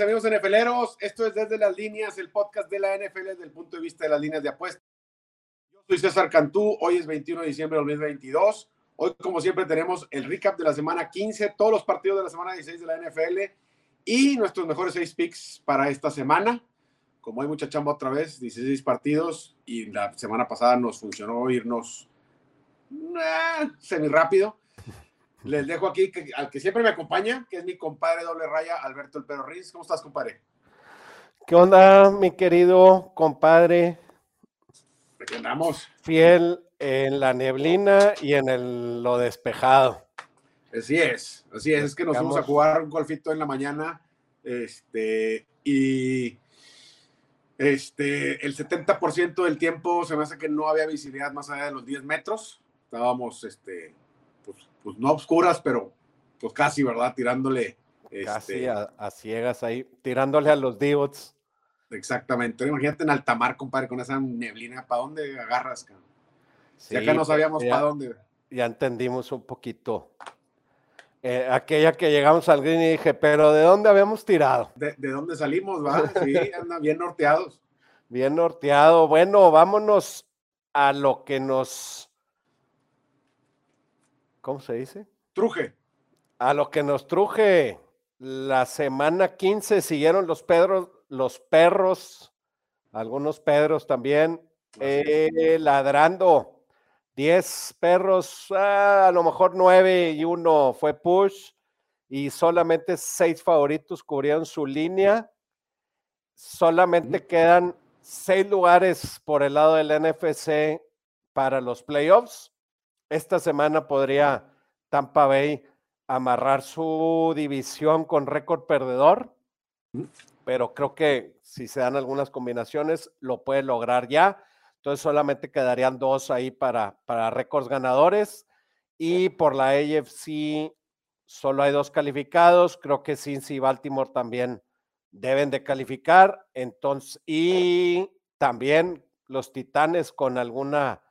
Y amigos NFLeros, esto es Desde las Líneas, el podcast de la NFL desde el punto de vista de las líneas de apuesta. Yo soy César Cantú, hoy es 21 de diciembre de 2022. Hoy, como siempre, tenemos el recap de la semana 15, todos los partidos de la semana 16 de la NFL y nuestros mejores seis picks para esta semana. Como hay mucha chamba otra vez, 16 partidos y la semana pasada nos funcionó irnos eh, semi rápido les dejo aquí al que siempre me acompaña, que es mi compadre doble raya, Alberto El Perro Riz. ¿Cómo estás, compadre? ¿Qué onda, mi querido compadre? Aquí andamos. Fiel en la neblina y en el, lo despejado. Así es, así es. Es que nos fuimos a jugar un golfito en la mañana. Este, y este, el 70% del tiempo se me hace que no había visibilidad más allá de los 10 metros. Estábamos, este, pues no oscuras, pero pues casi, ¿verdad? Tirándole. Casi este a, ciegas ahí, tirándole a los divots. Exactamente. Imagínate en alta mar, compadre, con esa neblina, ¿para dónde agarras? Sí, acá no sabíamos para dónde. Ya entendimos un poquito. Eh, aquella que llegamos al green y dije, pero ¿de dónde habíamos tirado? ¿De, de dónde salimos, va? Sí, andan bien norteados. Bien norteado. Bueno, vámonos a lo que nos ¿cómo se dice? Truje. A lo que nos truje la semana 15 siguieron los, pedros, los perros, algunos pedros también, eh, ladrando. 10 perros, ah, a lo mejor 9 y uno fue push y solamente seis favoritos cubrieron su línea. Solamente quedan seis lugares por el lado del NFC para los playoffs esta semana podría Tampa Bay amarrar su división con récord perdedor, pero creo que si se dan algunas combinaciones, lo puede lograr ya. Entonces solamente quedarían dos ahí para, para récords ganadores. Y por la AFC solo hay dos calificados. Creo que Cincy y Baltimore también deben de calificar. Entonces, y también los Titanes con alguna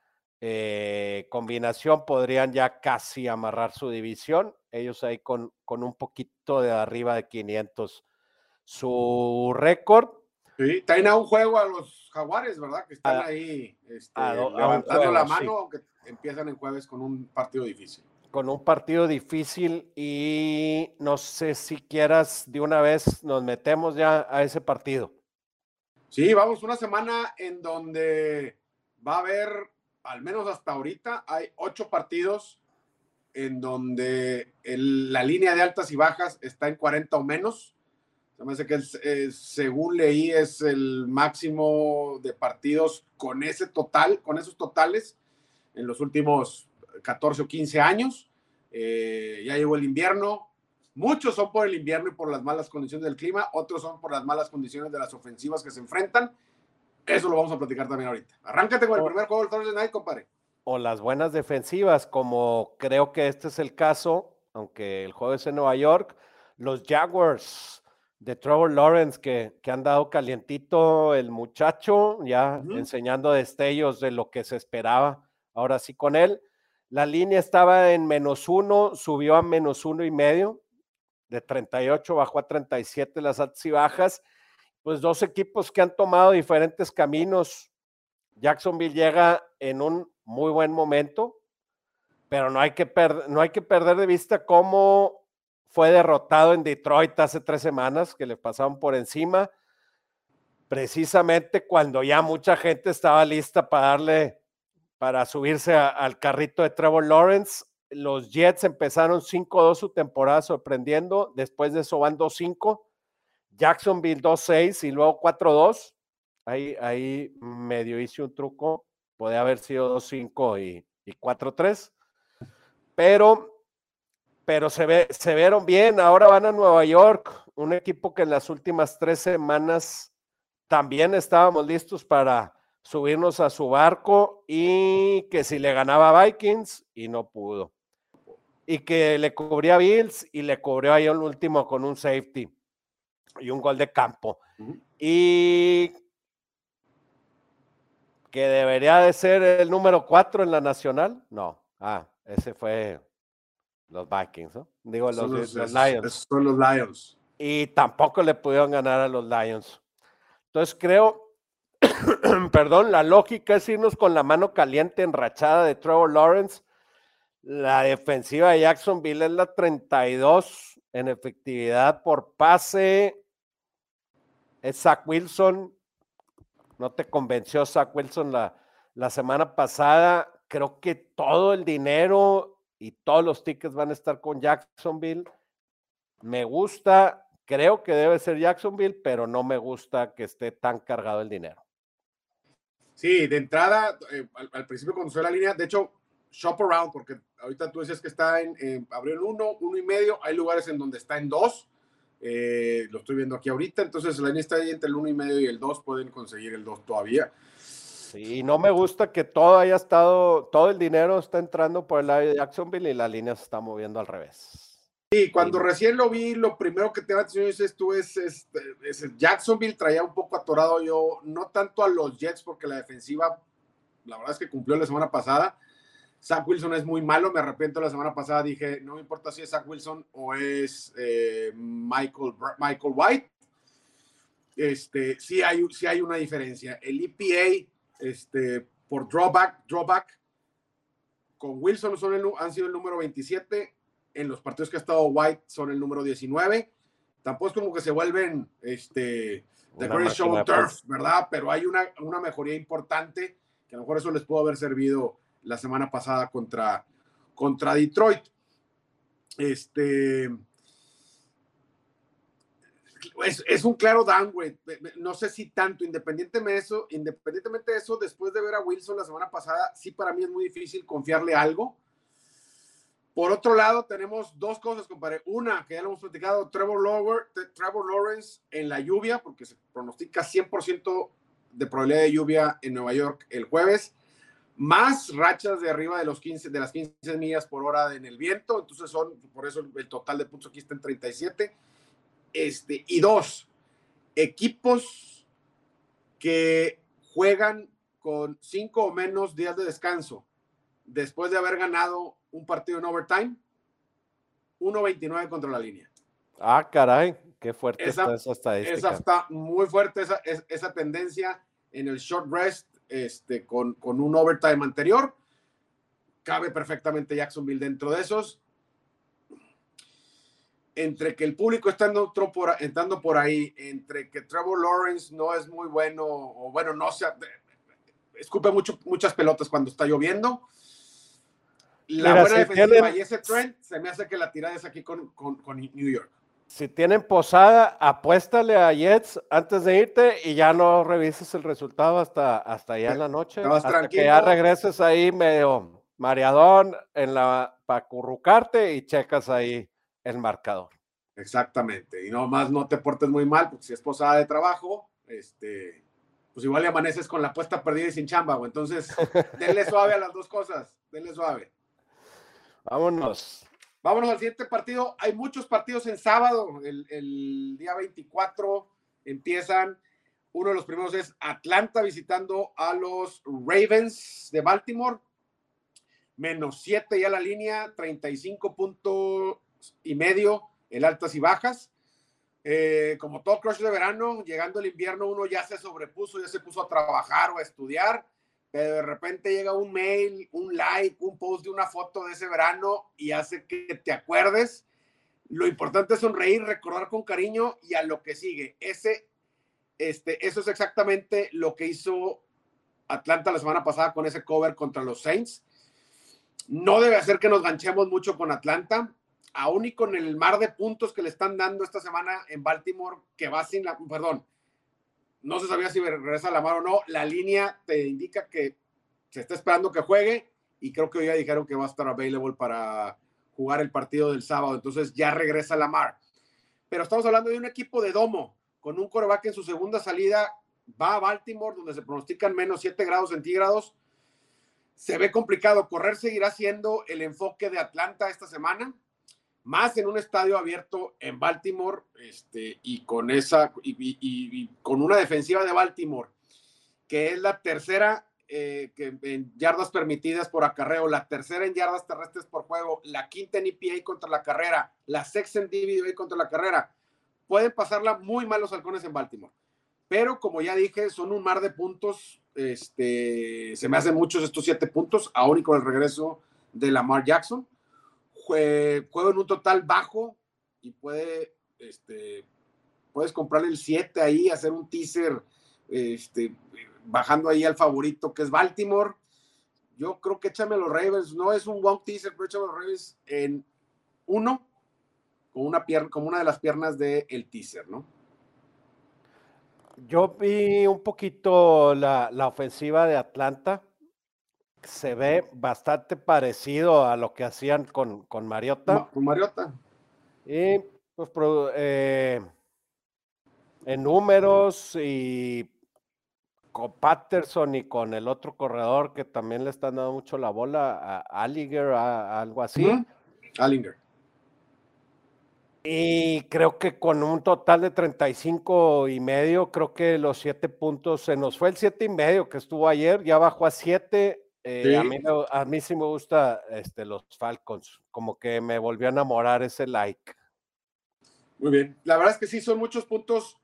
eh, combinación podrían ya casi amarrar su división. Ellos ahí con, con un poquito de arriba de 500 su récord. Sí, traen a un juego a los jaguares, ¿verdad? Que están ahí este, levantando la mano, aunque empiezan en jueves con un partido difícil. Con un partido difícil y no sé si quieras de una vez nos metemos ya a ese partido. Sí, vamos una semana en donde va a haber al menos hasta ahorita, hay ocho partidos en donde la línea de altas y bajas está en 40 o menos. Se me hace que según leí es el máximo de partidos con ese total, con esos totales en los últimos 14 o 15 años. Eh, ya llegó el invierno. Muchos son por el invierno y por las malas condiciones del clima, otros son por las malas condiciones de las ofensivas que se enfrentan eso lo vamos a platicar también ahorita. Arráncate con el primer juego del Thursday Night, compadre. O las buenas defensivas, como creo que este es el caso, aunque el juego es en Nueva York, los Jaguars de Trevor Lawrence, que, que han dado calientito el muchacho, ya enseñando destellos de lo que se esperaba. Ahora sí con él. La línea estaba en menos uno, subió a menos uno y medio, de 38 bajó a 37 las altas y bajas pues dos equipos que han tomado diferentes caminos. Jacksonville llega en un muy buen momento, pero no hay que, no hay que perder de vista cómo fue derrotado en Detroit hace tres semanas, que le pasaron por encima, precisamente cuando ya mucha gente estaba lista para darle, para subirse al carrito de Trevor Lawrence. Los Jets empezaron 5-2 su temporada sorprendiendo, después de eso van 2-5 Jacksonville 2-6 y luego 4-2. Ahí, ahí medio hice un truco. Podría haber sido 2-5 y, y 4-3. Pero, pero se, ve, se vieron bien. Ahora van a Nueva York, un equipo que en las últimas tres semanas también estábamos listos para subirnos a su barco y que si le ganaba Vikings y no pudo. Y que le cubría Bills y le cubrió ahí el último con un safety y un gol de campo. Y que debería de ser el número cuatro en la nacional. No, ah, ese fue Los Vikings, ¿no? Digo, los, los, los, Lions. esos son los Lions. Y tampoco le pudieron ganar a los Lions. Entonces creo, perdón, la lógica es irnos con la mano caliente enrachada de Trevor Lawrence. La defensiva de Jacksonville es la 32 en efectividad por pase. Zach Wilson. No te convenció Zach Wilson la, la semana pasada. Creo que todo el dinero y todos los tickets van a estar con Jacksonville. Me gusta, creo que debe ser Jacksonville, pero no me gusta que esté tan cargado el dinero. Sí, de entrada, eh, al, principio cuando la línea, de hecho, shop around, porque ahorita tú decías que está en, eh, abrió en uno, uno y medio, hay lugares en donde está en dos, eh, lo estoy viendo aquí ahorita, entonces la línea está ahí entre el uno y medio y el dos, pueden conseguir el dos todavía. Sí, no me gusta que todo haya estado, todo el dinero está entrando por el lado de Jacksonville y la línea se está moviendo al revés. Sí, cuando sí. recién lo vi, lo primero que te va a decir es, tú es, es, es, Jacksonville traía un poco atorado yo, no tanto a los Jets porque la defensiva, la verdad es que cumplió la semana pasada. Zach Wilson es muy malo, me arrepiento la semana pasada, dije, no me importa si es Zach Wilson o es eh, Michael, Michael White. Este, sí hay, sí hay una diferencia. El EPA, este, por drawback, drawback, con Wilson son el, han sido el número 27, en los partidos que ha estado White son el número 19. Tampoco es como que se vuelven este, The Great Show Turf, ¿verdad? Pero hay una, una mejoría importante que a lo mejor eso les pudo haber servido la semana pasada contra, contra Detroit. Este. Es, un claro downgrade. No sé si tanto, independientemente de eso, independientemente de eso, después de ver a Wilson la semana pasada, sí para mí es muy difícil confiarle algo. Por otro lado, tenemos dos cosas, compadre. Una, que ya lo hemos platicado, Trevor, Trevor Lawrence en la lluvia, porque se pronostica 100% de probabilidad de lluvia en Nueva York el jueves, más rachas de arriba de, los 15, de las 15 millas por hora en el viento. Entonces son, por eso el total de puntos aquí está en 37. Este, y dos, equipos que juegan con cinco o menos días de descanso después de haber ganado un partido en overtime, 1.29 contra la línea. Ah, caray, qué fuerte esa, está esa estadística. Esa está muy fuerte, esa, esa tendencia en el short rest este, con, con un overtime anterior. Cabe perfectamente Jacksonville dentro de esos. Entre que el público está entrando por, entrando por ahí, entre que Trevor Lawrence no es muy bueno, o bueno, no se escupe mucho, muchas pelotas cuando está lloviendo la Mira, buena si defensiva y ese trend se me hace que la tirada es aquí con, con, con, New York. Si tienen posada, apuéstale a Jets antes de irte y ya no revises el resultado hasta, hasta allá en la noche. Hasta tranquilo. que ya regreses ahí medio mareadón en la, para currucarte y checas ahí el marcador. Exactamente. Y nomás no te portes muy mal, porque si es posada de trabajo, este, pues igual le amaneces con la apuesta perdida y sin chamba, o entonces denle suave a las dos cosas, denle suave. Vámonos. Vámonos al siguiente partido. Hay muchos partidos en sábado. El, día 24 empiezan. Uno de los primeros es Atlanta visitando a los Ravens de Baltimore. Menos 7 ya la línea, 35 puntos y medio en altas y bajas. Eh, como todo crush de verano, llegando el invierno uno ya se sobrepuso, ya se puso a trabajar o a estudiar pero de repente llega un mail, un like, un post de una foto de ese verano y hace que te acuerdes. Lo importante es sonreír, recordar con cariño y a lo que sigue. Ese, este, eso es exactamente lo que hizo Atlanta la semana pasada con ese cover contra los Saints. No debe hacer que nos ganchemos mucho con Atlanta, aún y con el mar de puntos que le están dando esta semana en Baltimore, que va sin la, perdón, no se sabía si regresa la mano o no. La línea te indica que se está esperando que juegue y creo que hoy ya dijeron que va a estar available para jugar el partido del sábado. Entonces ya regresa Lamar. Pero estamos hablando de un equipo de domo con un coreback en su segunda salida. Va a Baltimore, donde se pronostican menos 7 grados centígrados. Se ve complicado. Correr seguirá siendo el enfoque de Atlanta esta semana más en un estadio abierto en Baltimore, este, y con esa, y, con una defensiva de Baltimore, que es la tercera eh, en yardas permitidas por acarreo, la tercera en yardas terrestres por juego, la quinta en EPA contra la carrera, la sexta en DVOA contra la carrera. Pueden pasarla muy mal los halcones en Baltimore. Pero como ya dije, son un mar de puntos. Este, se me hacen muchos estos siete puntos, aún y con el regreso de Lamar Jackson. Juego en un total bajo y puede, este, puedes comprarle el 7 ahí, hacer un teaser, este, bajando ahí al favorito que es Baltimore. Yo creo que échame los Ravens, no es un one teaser, pero échame los Ravens en uno, con una pierna, como una de las piernas del el teaser, ¿no? Yo vi un poquito la, la, ofensiva de Atlanta. Se ve bastante parecido a lo que hacían con, con Mariota. Con Mariota. Y pues eh, en números y con Patterson y con el otro corredor que también le están dando mucho la bola, a Allinger, a, algo así. Allinger. Y creo que con un total de 35 y medio, creo que los siete puntos, se nos fue el siete y medio que estuvo ayer, ya bajó a siete. Eh, a, mí, a mí sí me gusta este, los Falcons, como que me volvió a enamorar ese like. Muy bien, la verdad es que sí, son muchos puntos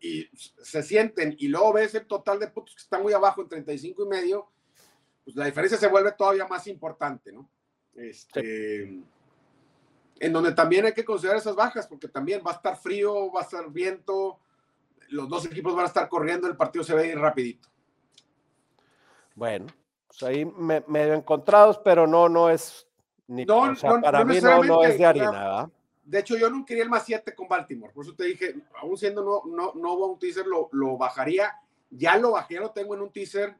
y se sienten, y luego ves el total de puntos que están muy abajo en 35 y medio, pues la diferencia se vuelve todavía más importante, ¿no? Este en donde también hay que considerar esas bajas, porque también va a estar frío, va a estar viento, los dos equipos van a estar corriendo, el partido se ve ir rapidito. Bueno, pues ahí medio encontrados, pero no, no es ni no, para mí no, es de harina, De hecho, yo no quería el más 7 con Baltimore, por eso te dije, aún siendo no, no, no un teaser, lo, lo bajaría. Ya lo bajé, ya lo tengo en un teaser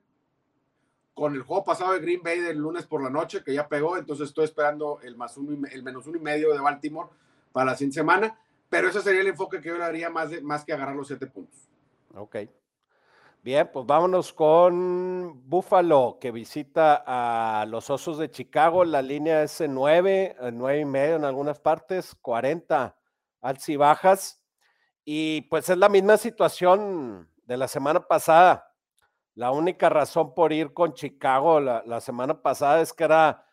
con el juego pasado de Green Bay del lunes por la noche, que ya pegó, entonces estoy esperando el, más uno, el menos uno y medio de Baltimore para la siguiente semana, pero ese sería el enfoque que yo le haría más, de, más que agarrar los siete puntos. Ok. Bien, pues vámonos con Buffalo, que visita a los Osos de Chicago. La línea es en nueve, en nueve y medio en algunas partes, 40 altas y bajas. Y pues es la misma situación de la semana pasada. La única razón por ir con Chicago la, semana pasada es que era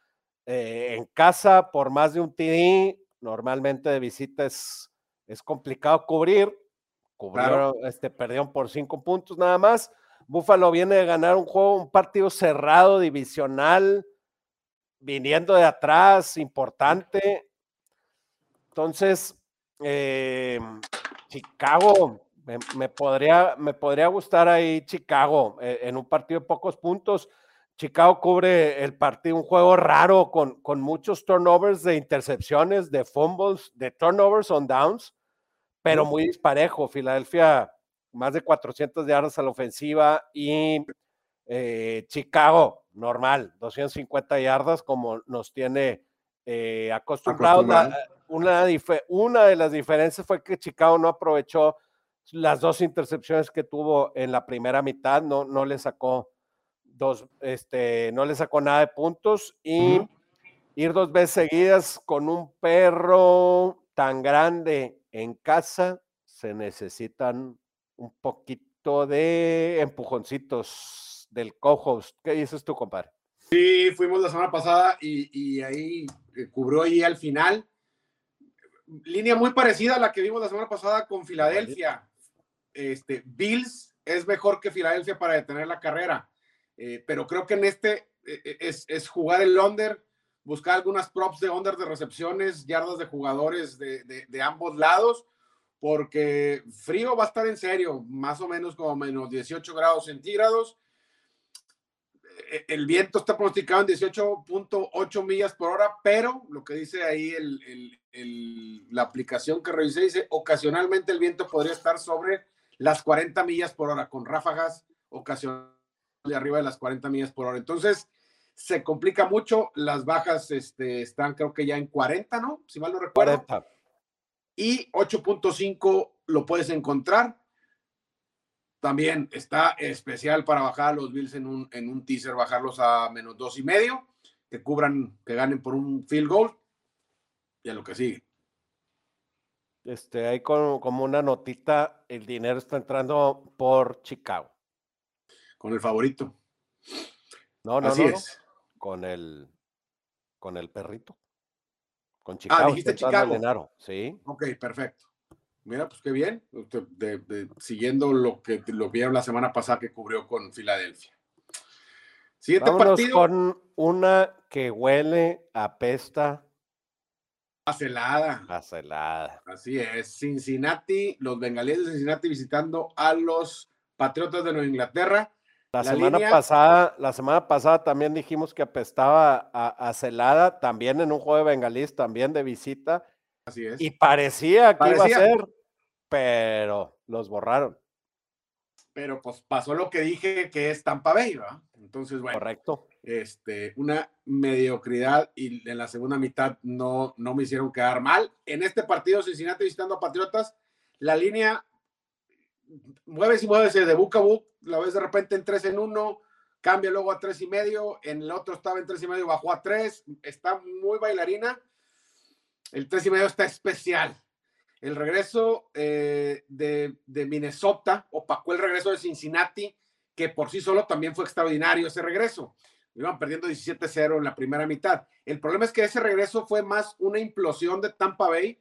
eh, en casa por más de un TD. Normalmente de visita es, complicado cubrir. Cubrieron, este, perdieron por cinco puntos nada más. Buffalo viene de ganar un juego, un partido cerrado, divisional, viniendo de atrás, importante. Entonces, eh, Chicago me, podría, me podría gustar ahí Chicago eh, en un partido de pocos puntos. Chicago cubre el partido, un juego raro con, con muchos turnovers de intercepciones, de fumbles, de turnovers on downs, pero muy disparejo. Filadelfia, más de 400 yardas a la ofensiva y eh, Chicago, normal, 250 yardas como nos tiene eh, acostumbrados. una, una de las diferencias fue que Chicago no aprovechó las dos intercepciones que tuvo en la primera mitad, no, no le sacó dos, este, no le sacó nada de puntos y ir dos veces seguidas con un perro tan grande en casa, se necesitan un poquito de empujoncitos del co ¿Qué dices tú, compadre? Sí, fuimos la semana pasada y, ahí eh, cubrió ahí al final. Línea muy parecida a la que vimos la semana pasada con Filadelfia este, Bills es mejor que Filadelfia para detener la carrera, eh, pero creo que en este eh, es, jugar el under, buscar algunas props de under de recepciones, yardas de jugadores de, ambos lados, porque frío va a estar en serio, más o menos como menos 18 grados centígrados. El viento está pronosticado en 18.8 millas por hora, pero lo que dice ahí la aplicación que revisé dice, ocasionalmente el viento podría estar sobre las 40 millas por hora, con ráfagas ocasionales de arriba de las 40 millas por hora. Entonces, se complica mucho. Las bajas este, están, creo que ya en 40, ¿no? Si mal no recuerdo. 40. Y 8.5 lo puedes encontrar. También está especial para bajar a los Bills en un, en un teaser, bajarlos a menos dos y medio, que cubran, que ganen por un field goal. Y a lo que sigue. Este, hay como, como una notita, el dinero está entrando por Chicago. Con el favorito. No, no, Así no, es. Con el, con el perrito. Con Ah, Chicago. dijiste entrando en Chicago. Sí. Ok, perfecto. Mira, pues qué bien. De- de- siguiendo lo que lo vieron la semana pasada que cubrió con Filadelfia. Siguiente Vámonos partido. con una que huele, apesta, a Celada. a celada. Así es. Cincinnati, los bengalíes de Cincinnati visitando a los Patriotas de Nueva Inglaterra. La, La semana línea- pasada, la semana pasada también dijimos que apestaba a, a celada, también en un juego de bengalíes, también de visita, Así es. y parecía que Parecía. iba a ser, pero los borraron. Pero pues pasó lo que dije que es Tampa Bay, ¿verdad? Entonces, bueno, Correcto. este, una mediocridad y en la segunda mitad no, no me hicieron quedar mal. En este partido, Cincinnati visitando a Patriotas, la línea mueves y mueves de book a book, la ves de repente en 3 en 1, cambia luego a tres y medio, en el otro estaba en tres y medio, bajó a 3, está muy bailarina. El tres y medio está especial. El regreso eh, de, de Minnesota opacó el regreso de Cincinnati, que por sí solo también fue extraordinario ese regreso. Iban perdiendo 17-0 en la primera mitad. El problema es que ese regreso fue más una implosión de Tampa Bay,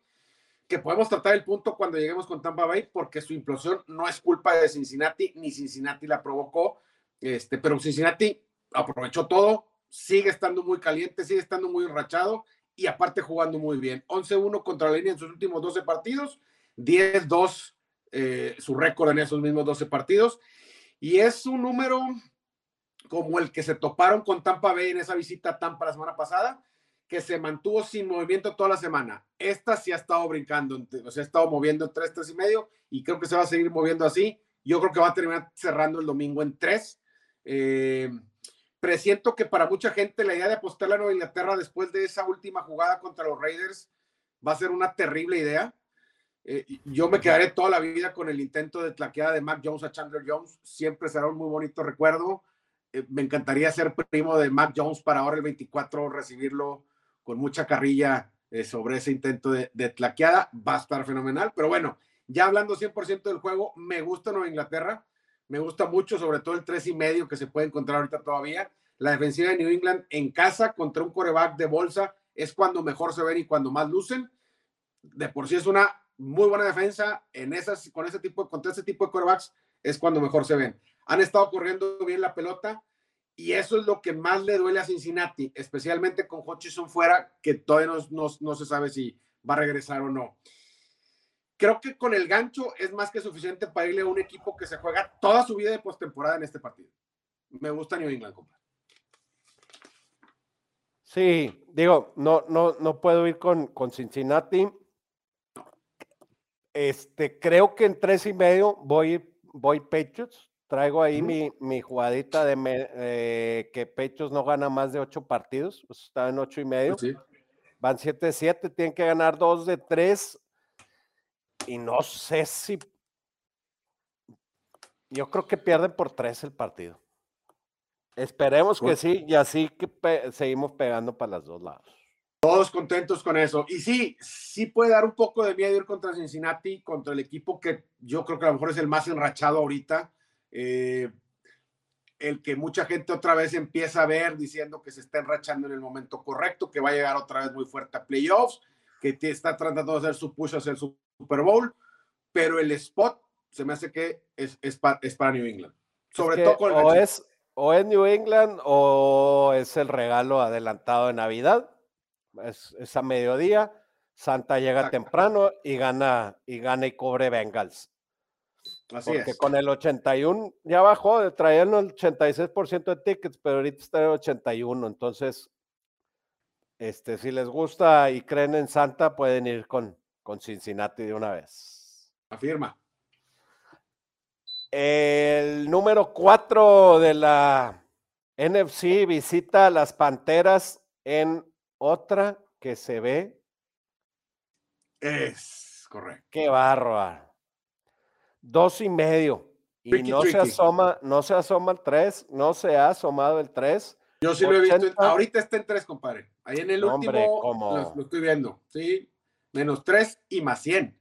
que podemos tratar el punto cuando lleguemos con Tampa Bay, porque su implosión no es culpa de Cincinnati, ni Cincinnati la provocó, este, pero Cincinnati aprovechó todo, sigue estando muy caliente, sigue estando muy enrachado y aparte jugando muy bien. 11-1 contra la línea en sus últimos 12 partidos, 10-2 eh, su récord en esos mismos 12 partidos. Y es un número como el que se toparon con Tampa Bay en esa visita a Tampa la semana pasada, que se mantuvo sin movimiento toda la semana. Esta sí ha estado brincando, o sea, ha estado moviendo en 3, 3 y medio, y creo que se va a seguir moviendo así. Yo creo que va a terminar cerrando el domingo en 3. Eh, presiento que para mucha gente la idea de apostar a Nueva Inglaterra después de esa última jugada contra los Raiders va a ser una terrible idea. Eh, yo me quedaré toda la vida con el intento de tlaqueada de Mac Jones a Chandler Jones. Siempre será un muy bonito recuerdo. Eh, me encantaría ser primo de Mac Jones para ahora el 24, recibirlo con mucha carrilla eh, sobre ese intento de, de, tlaqueada. Va a estar fenomenal. Pero bueno, ya hablando 100% del juego, me gusta Nueva Inglaterra. Me gusta mucho, sobre todo el tres y medio que se puede encontrar ahorita todavía. La defensiva de New England en casa contra un coreback de bolsa es cuando mejor se ven y cuando más lucen. De por sí es una muy buena defensa en esas, con ese tipo, contra ese tipo de corebacks es cuando mejor se ven. Han estado corriendo bien la pelota y eso es lo que más le duele a Cincinnati, especialmente con Hutchinson fuera, que todavía no, no, no se sabe si va a regresar o no. Creo que con el gancho es más que suficiente para irle a un equipo que se juega toda su vida de postemporada en este partido. Me gusta New England, compa. Sí, digo, no, no, no puedo ir con, con Cincinnati. Este, creo que en tres y medio voy, voy Patriots. Traigo ahí mi, mi jugadita de me- eh, que Patriots no gana más de ocho partidos. pues, está en ocho y medio. Sí. Van 7-7, tienen que ganar dos de tres. Y no sé si. Yo creo que pierden por tres el partido. Esperemos que sí, y así que pe- seguimos pegando para los dos lados. Todos contentos con eso. Y sí, sí puede dar un poco de miedo ir contra Cincinnati, contra el equipo que yo creo que a lo mejor es el más enrachado ahorita. Eh, el que mucha gente otra vez empieza a ver diciendo que se está enrachando en el momento correcto, que va a llegar otra vez muy fuerte a playoffs, que te- está tratando de hacer su push hacia el Super Bowl, pero el spot se me hace que es, es, pa- es para New England. Sobre que todo con el o es, o es New England o es el regalo adelantado de Navidad. Es, es a mediodía. Santa llega Exacto. temprano y gana y gana y cobre Bengals. Así Porque es. con el 81 ya bajó, traían el 86% de tickets, pero ahorita está en el 81. Entonces, este, si les gusta y creen en Santa, pueden ir con, con Cincinnati de una vez. Afirma. El número 4 de la NFC visita a las Panteras en otra que se ve. Es correcto. Qué bárbaro. Dos y medio. Y Tricky, no se asoma, no se asoma el 3, no se ha asomado el 3. Yo sí lo he visto. en- 80. ahorita está en tres, compadre. Ahí en el hombre, último ¿cómo? lo, lo estoy viendo. Sí, menos tres y más 100.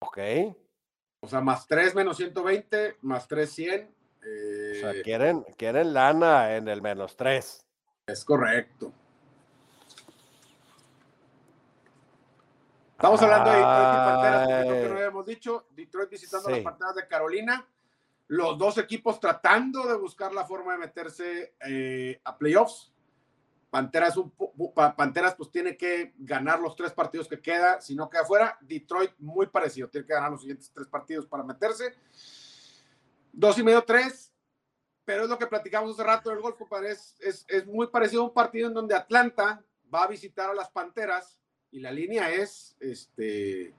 Ok. O sea, más 3 menos 120, más 3 100. o sea, eh, quieren, quieren lana en el menos tres. Es correcto. Estamos hablando de Detroit y Panteras, que no habíamos dicho. Detroit visitando las Panteras de Carolina. Los dos equipos tratando de buscar la forma de meterse eh, a playoffs. Panteras, un, Panteras pues tiene que ganar los tres partidos que queda, si no queda fuera. Detroit muy parecido, tiene que ganar los siguientes tres partidos para meterse. Dos y medio, tres, pero es lo que platicamos hace rato del golf, Es, es, es muy parecido a un partido en donde Atlanta va a visitar a las Panteras y la línea es, este,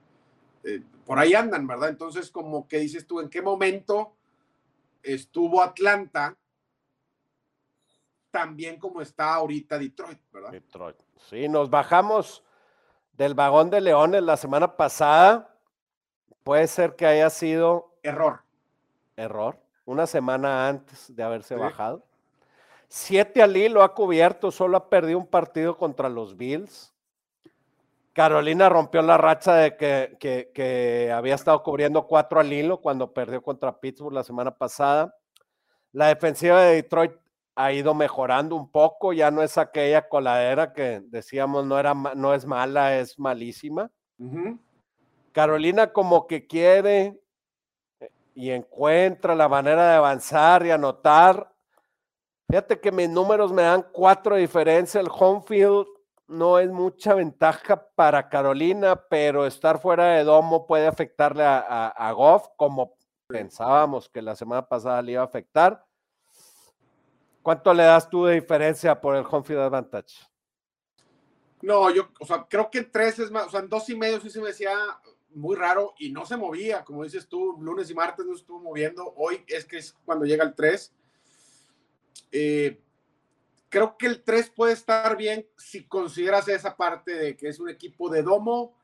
eh, por ahí andan, ¿verdad? Entonces, como que dices tú, ¿en qué momento estuvo Atlanta también como está ahorita Detroit, ¿verdad? Detroit. Sí, nos bajamos del vagón de Leones la semana pasada. Puede ser que haya sido... Error. Error. Una semana antes de haberse bajado. Siete al hilo ha cubierto, solo ha perdido un partido contra los Bills. Carolina rompió la racha de que, había estado cubriendo cuatro al hilo cuando perdió contra Pittsburgh la semana pasada. La defensiva de Detroit ha ido mejorando un poco, ya no es aquella coladera que decíamos no, era, no es mala, es malísima. Carolina como que quiere eh, y encuentra la manera de avanzar y anotar. Fíjate que mis números me dan cuatro diferencias. El home field no es mucha ventaja para Carolina, pero estar fuera de domo puede afectarle a, Goff, como pensábamos que la semana pasada le iba a afectar. ¿Cuánto le das tú de diferencia por el home advantage? No, yo, o sea, creo que en tres es más, o sea, en dos y medio sí se me decía muy raro y no se movía, como dices tú, lunes y martes no estuvo moviendo, hoy es que es cuando llega el tres. Eh, creo que el 3 puede estar bien si consideras esa parte de que es un equipo de domo,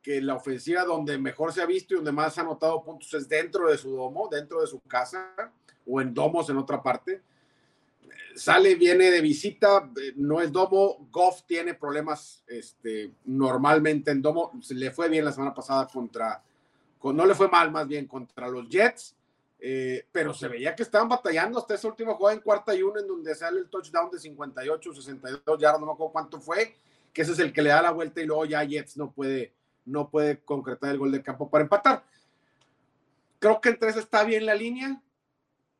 que la ofensiva donde mejor se ha visto y donde más ha anotado puntos es dentro de su domo, dentro de su casa o en domos en otra parte. Sale, viene de visita, no es domo. Goff tiene problemas este, normalmente en domo. Le fue bien la semana pasada contra, no le fue mal más bien contra los Jets eh, pero se veía que estaban batallando hasta esa última jugada en cuarta y uno, en donde sale el touchdown de 58, 62 yardas, no me acuerdo cuánto fue, que ese es el que le da la vuelta y luego ya Jets no puede, no puede concretar el gol de campo para empatar. Creo que en tres está bien la línea.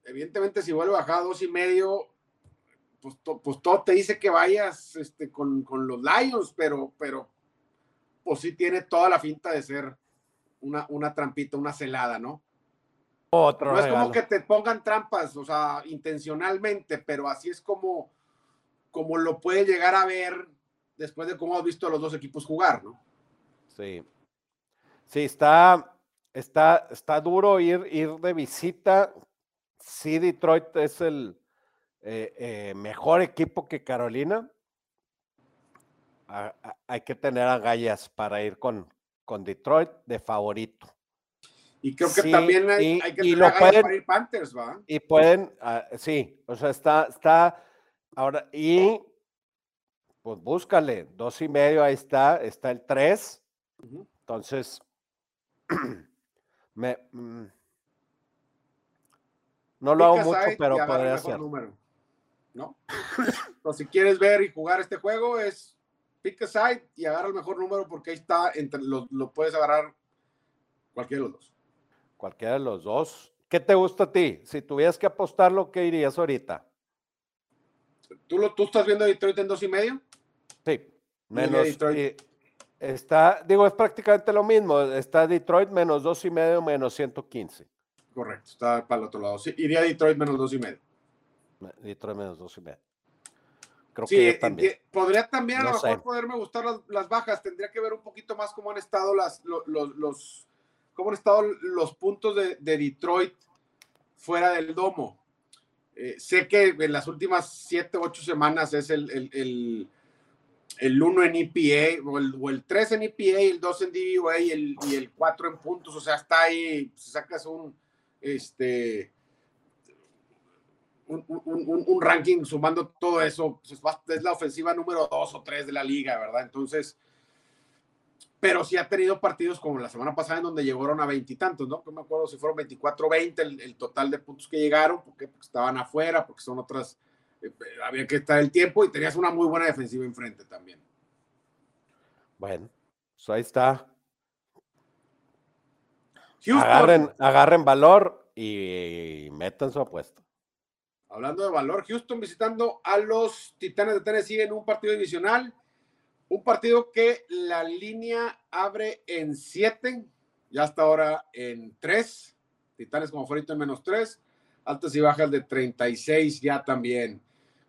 Evidentemente, si vuelve a bajar a dos y medio, pues, pues, todo te dice que vayas este, con, con, los Lions, pero, pero pues sí tiene toda la finta de ser una, una trampita, una celada, ¿no? No es como que te pongan trampas, o sea, intencionalmente, pero así es como, como lo puede llegar a ver después de cómo has visto a los dos equipos jugar, ¿no? Sí. Sí, está, está, está duro ir, ir de visita. Sí, Detroit es el eh, eh, mejor equipo que Carolina. hay que tener agallas para ir con, con Detroit de favorito. Y creo que también hay, que tener para ir Panthers, ¿va? Y pueden, ah, sí, o sea, está, está, ahora, y pues búscale, dos y medio, ahí está, está el tres. Entonces, me, mm, no lo hago mucho, pero podría ser. Número, ¿no? Entonces, si quieres ver y jugar este juego, es pick a side y agarra el mejor número porque ahí está, entre, lo, lo puedes agarrar cualquiera de los dos. Cualquiera de los dos. ¿Qué te gusta a ti? Si tuvieras que apostarlo, ¿qué irías ahorita? ¿Tú, lo, ¿Tú estás viendo Detroit en dos y medio? Sí, menos. está, digo, es prácticamente lo mismo. Está Detroit menos dos y medio, menos 115. Correcto, está para el otro lado. Sí, iría Detroit menos dos y medio. Detroit menos dos y medio. Creo que también. Podría también a lo mejor poderme gustar las, bajas. Tendría que ver un poquito más cómo han estado las, los cómo han estado los puntos de, Detroit fuera del domo. Eh, sé que en las últimas siete, ocho semanas es el, el, el, 1 en EPA, o el, o el 3 en EPA, el 2 en DVA y el, y el 4 en puntos. O sea, está ahí, sacas un, este, un, ranking sumando todo eso, pues es la ofensiva número 2 o 3 de la liga, ¿verdad? Entonces, pero sí ha tenido partidos como la semana pasada en donde llegaron a veintitantos, ¿no? No me acuerdo si fueron 24 20 el, el, total de puntos que llegaron, porque, porque estaban afuera, porque son otras, eh, había que estar el tiempo y tenías una muy buena defensiva enfrente también. Bueno, pues ahí está. Agarren, agarren valor y metan su apuesta. Hablando de valor, Houston visitando a los Titanes de Tennessee en un partido divisional. Un partido que la línea abre en 7, ya hasta ahora en 3. Titanes como favorito en menos 3. Altas y bajas de 36 ya también.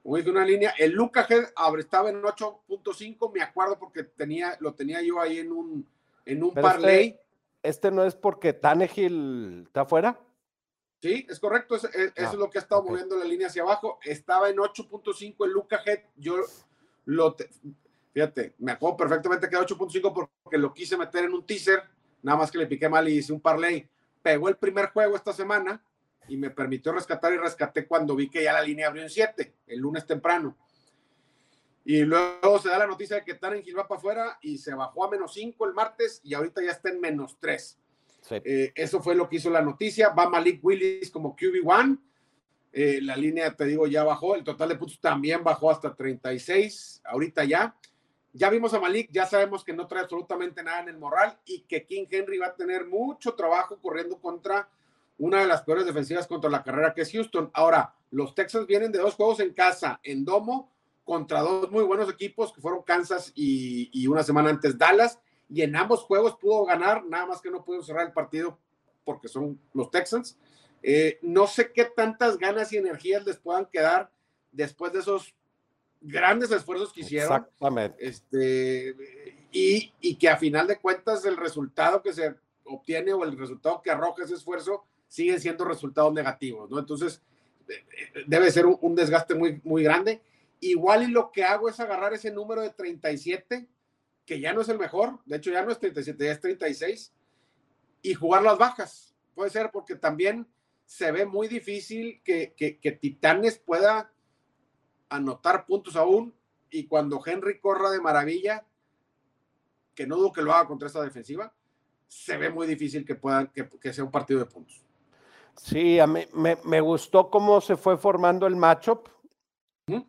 Como dije, una línea. El Luca abre, estaba en 8.5, me acuerdo porque tenía, lo tenía yo ahí en un, en un parlay. Este, este, no es porque Tannehill está afuera? Sí, es correcto. Eso, es ah, lo que ha estado moviendo la línea hacia abajo. Estaba en 8.5 el Luca Head. Yo lo, fíjate, me acuerdo perfectamente que era 8.5 porque lo quise meter en un teaser. Nada más que le piqué mal y hice un parlay. Pegó el primer juego esta semana y me permitió rescatar y rescaté cuando vi que ya la línea abrió en 7, el lunes temprano. Y luego se da la noticia de que Tannehill va para afuera y se bajó a menos 5 el martes y ahorita ya está en menos 3. Eh, eso fue lo que hizo la noticia. Va Malik Willis como QB1. Eh, la línea, te digo, ya bajó. El total de puntos también bajó hasta 36. Ahorita ya. Ya vimos a Malik, ya sabemos que no trae absolutamente nada en el moral y que King Henry va a tener mucho trabajo corriendo contra una de las peores defensivas contra la carrera que es Houston. Ahora, los Texans vienen de dos juegos en casa, en Domo, contra dos muy buenos equipos que fueron Kansas y, una semana antes Dallas y en ambos juegos pudo ganar, nada más que no pudo cerrar el partido porque son los Texans. Eh, no sé qué tantas ganas y energías les puedan quedar después de esos grandes esfuerzos que hicieron. Exactamente. Este, y, y, que a final de cuentas el resultado que se obtiene o el resultado que arroja ese esfuerzo siguen siendo resultados negativos, ¿no? Entonces, debe ser un, un desgaste muy, muy grande. Igual y lo que hago es agarrar ese número de 37 que ya no es el mejor, de hecho ya no es 37, ya es 36, y jugar las bajas. Puede ser porque también se ve muy difícil que, que, Titanes pueda anotar puntos aún, y cuando Henry corra de maravilla, que no dudo que lo haga contra esta defensiva, se ve muy difícil que, puedan, que, que sea un partido de puntos. Sí, a mí me, me, gustó cómo se fue formando el matchup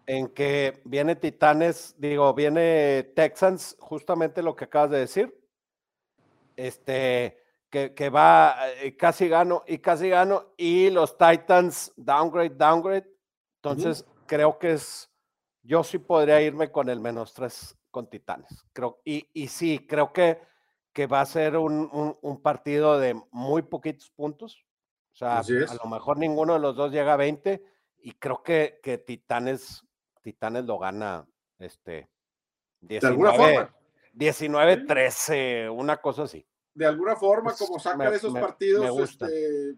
en que viene Titanes, digo, viene Texans, justamente lo que acabas de decir. Este, que, que va, eh, casi gano y casi gano, y los Titans, downgrade, downgrade. Entonces, creo que es, yo sí podría irme con el menos tres con Titanes. Creo, y, y sí, creo que, que va a ser un, un, un partido de muy poquitos puntos. O sea, a lo mejor ninguno de los dos llega a 20 y creo que, que Titanes, Titanes lo gana este 19, 19-13, una cosa así. De alguna forma, como saca de esos partidos este,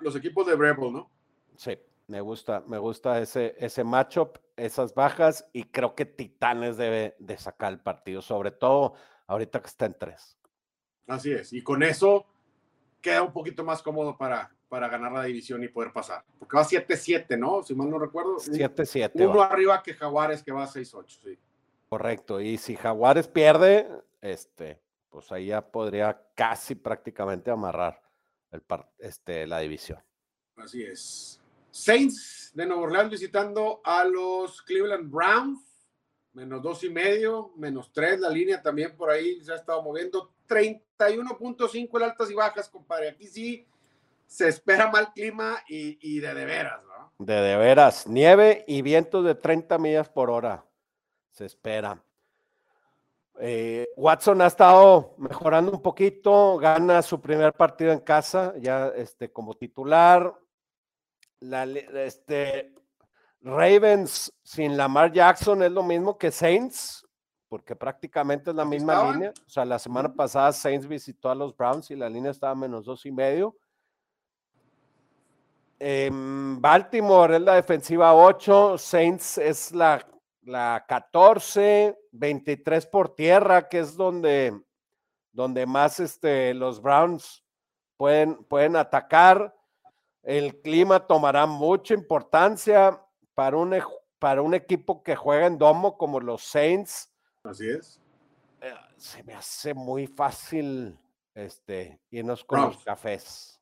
los equipos de Rebel, ¿no? Sí, me gusta, me gusta ese, ese matchup, esas bajas, y creo que Titanes debe de sacar el partido, sobre todo ahorita que está en tres. Así es, y con eso queda un poquito más cómodo para, para ganar la división y poder pasar. Porque va 7-7, ¿no? Si mal no recuerdo. 7-7. Uno arriba que Jaguares, que va 6-8, sí. Correcto. Y si Jaguares pierde, este, pues ahí ya podría casi prácticamente amarrar el este, la división. Así es. Saints de Nueva Orleans visitando a los Cleveland Browns. Menos dos y medio, menos tres la línea también por ahí se ha estado moviendo. 31.5 el altas y bajas, compadre. Aquí sí se espera mal clima y, de de veras, ¿no? De de veras. Nieve y vientos de 30 millas por hora. Se espera. Eh, Watson ha estado mejorando un poquito, gana su primer partido en casa, ya este, como titular. La, este, Ravens sin Lamar Jackson es lo mismo que Saints, porque prácticamente es la misma línea. O sea, la semana pasada Saints visitó a los Browns y la línea estaba menos dos y medio. Baltimore es la defensiva 8, Saints es la, la 14, 23 por tierra, que es donde, donde más este, los Browns pueden, pueden atacar. El clima tomará mucha importancia para un, para un equipo que juega en domo como los Saints. Así es. eh, se me hace muy fácil este, irnos con los cafés.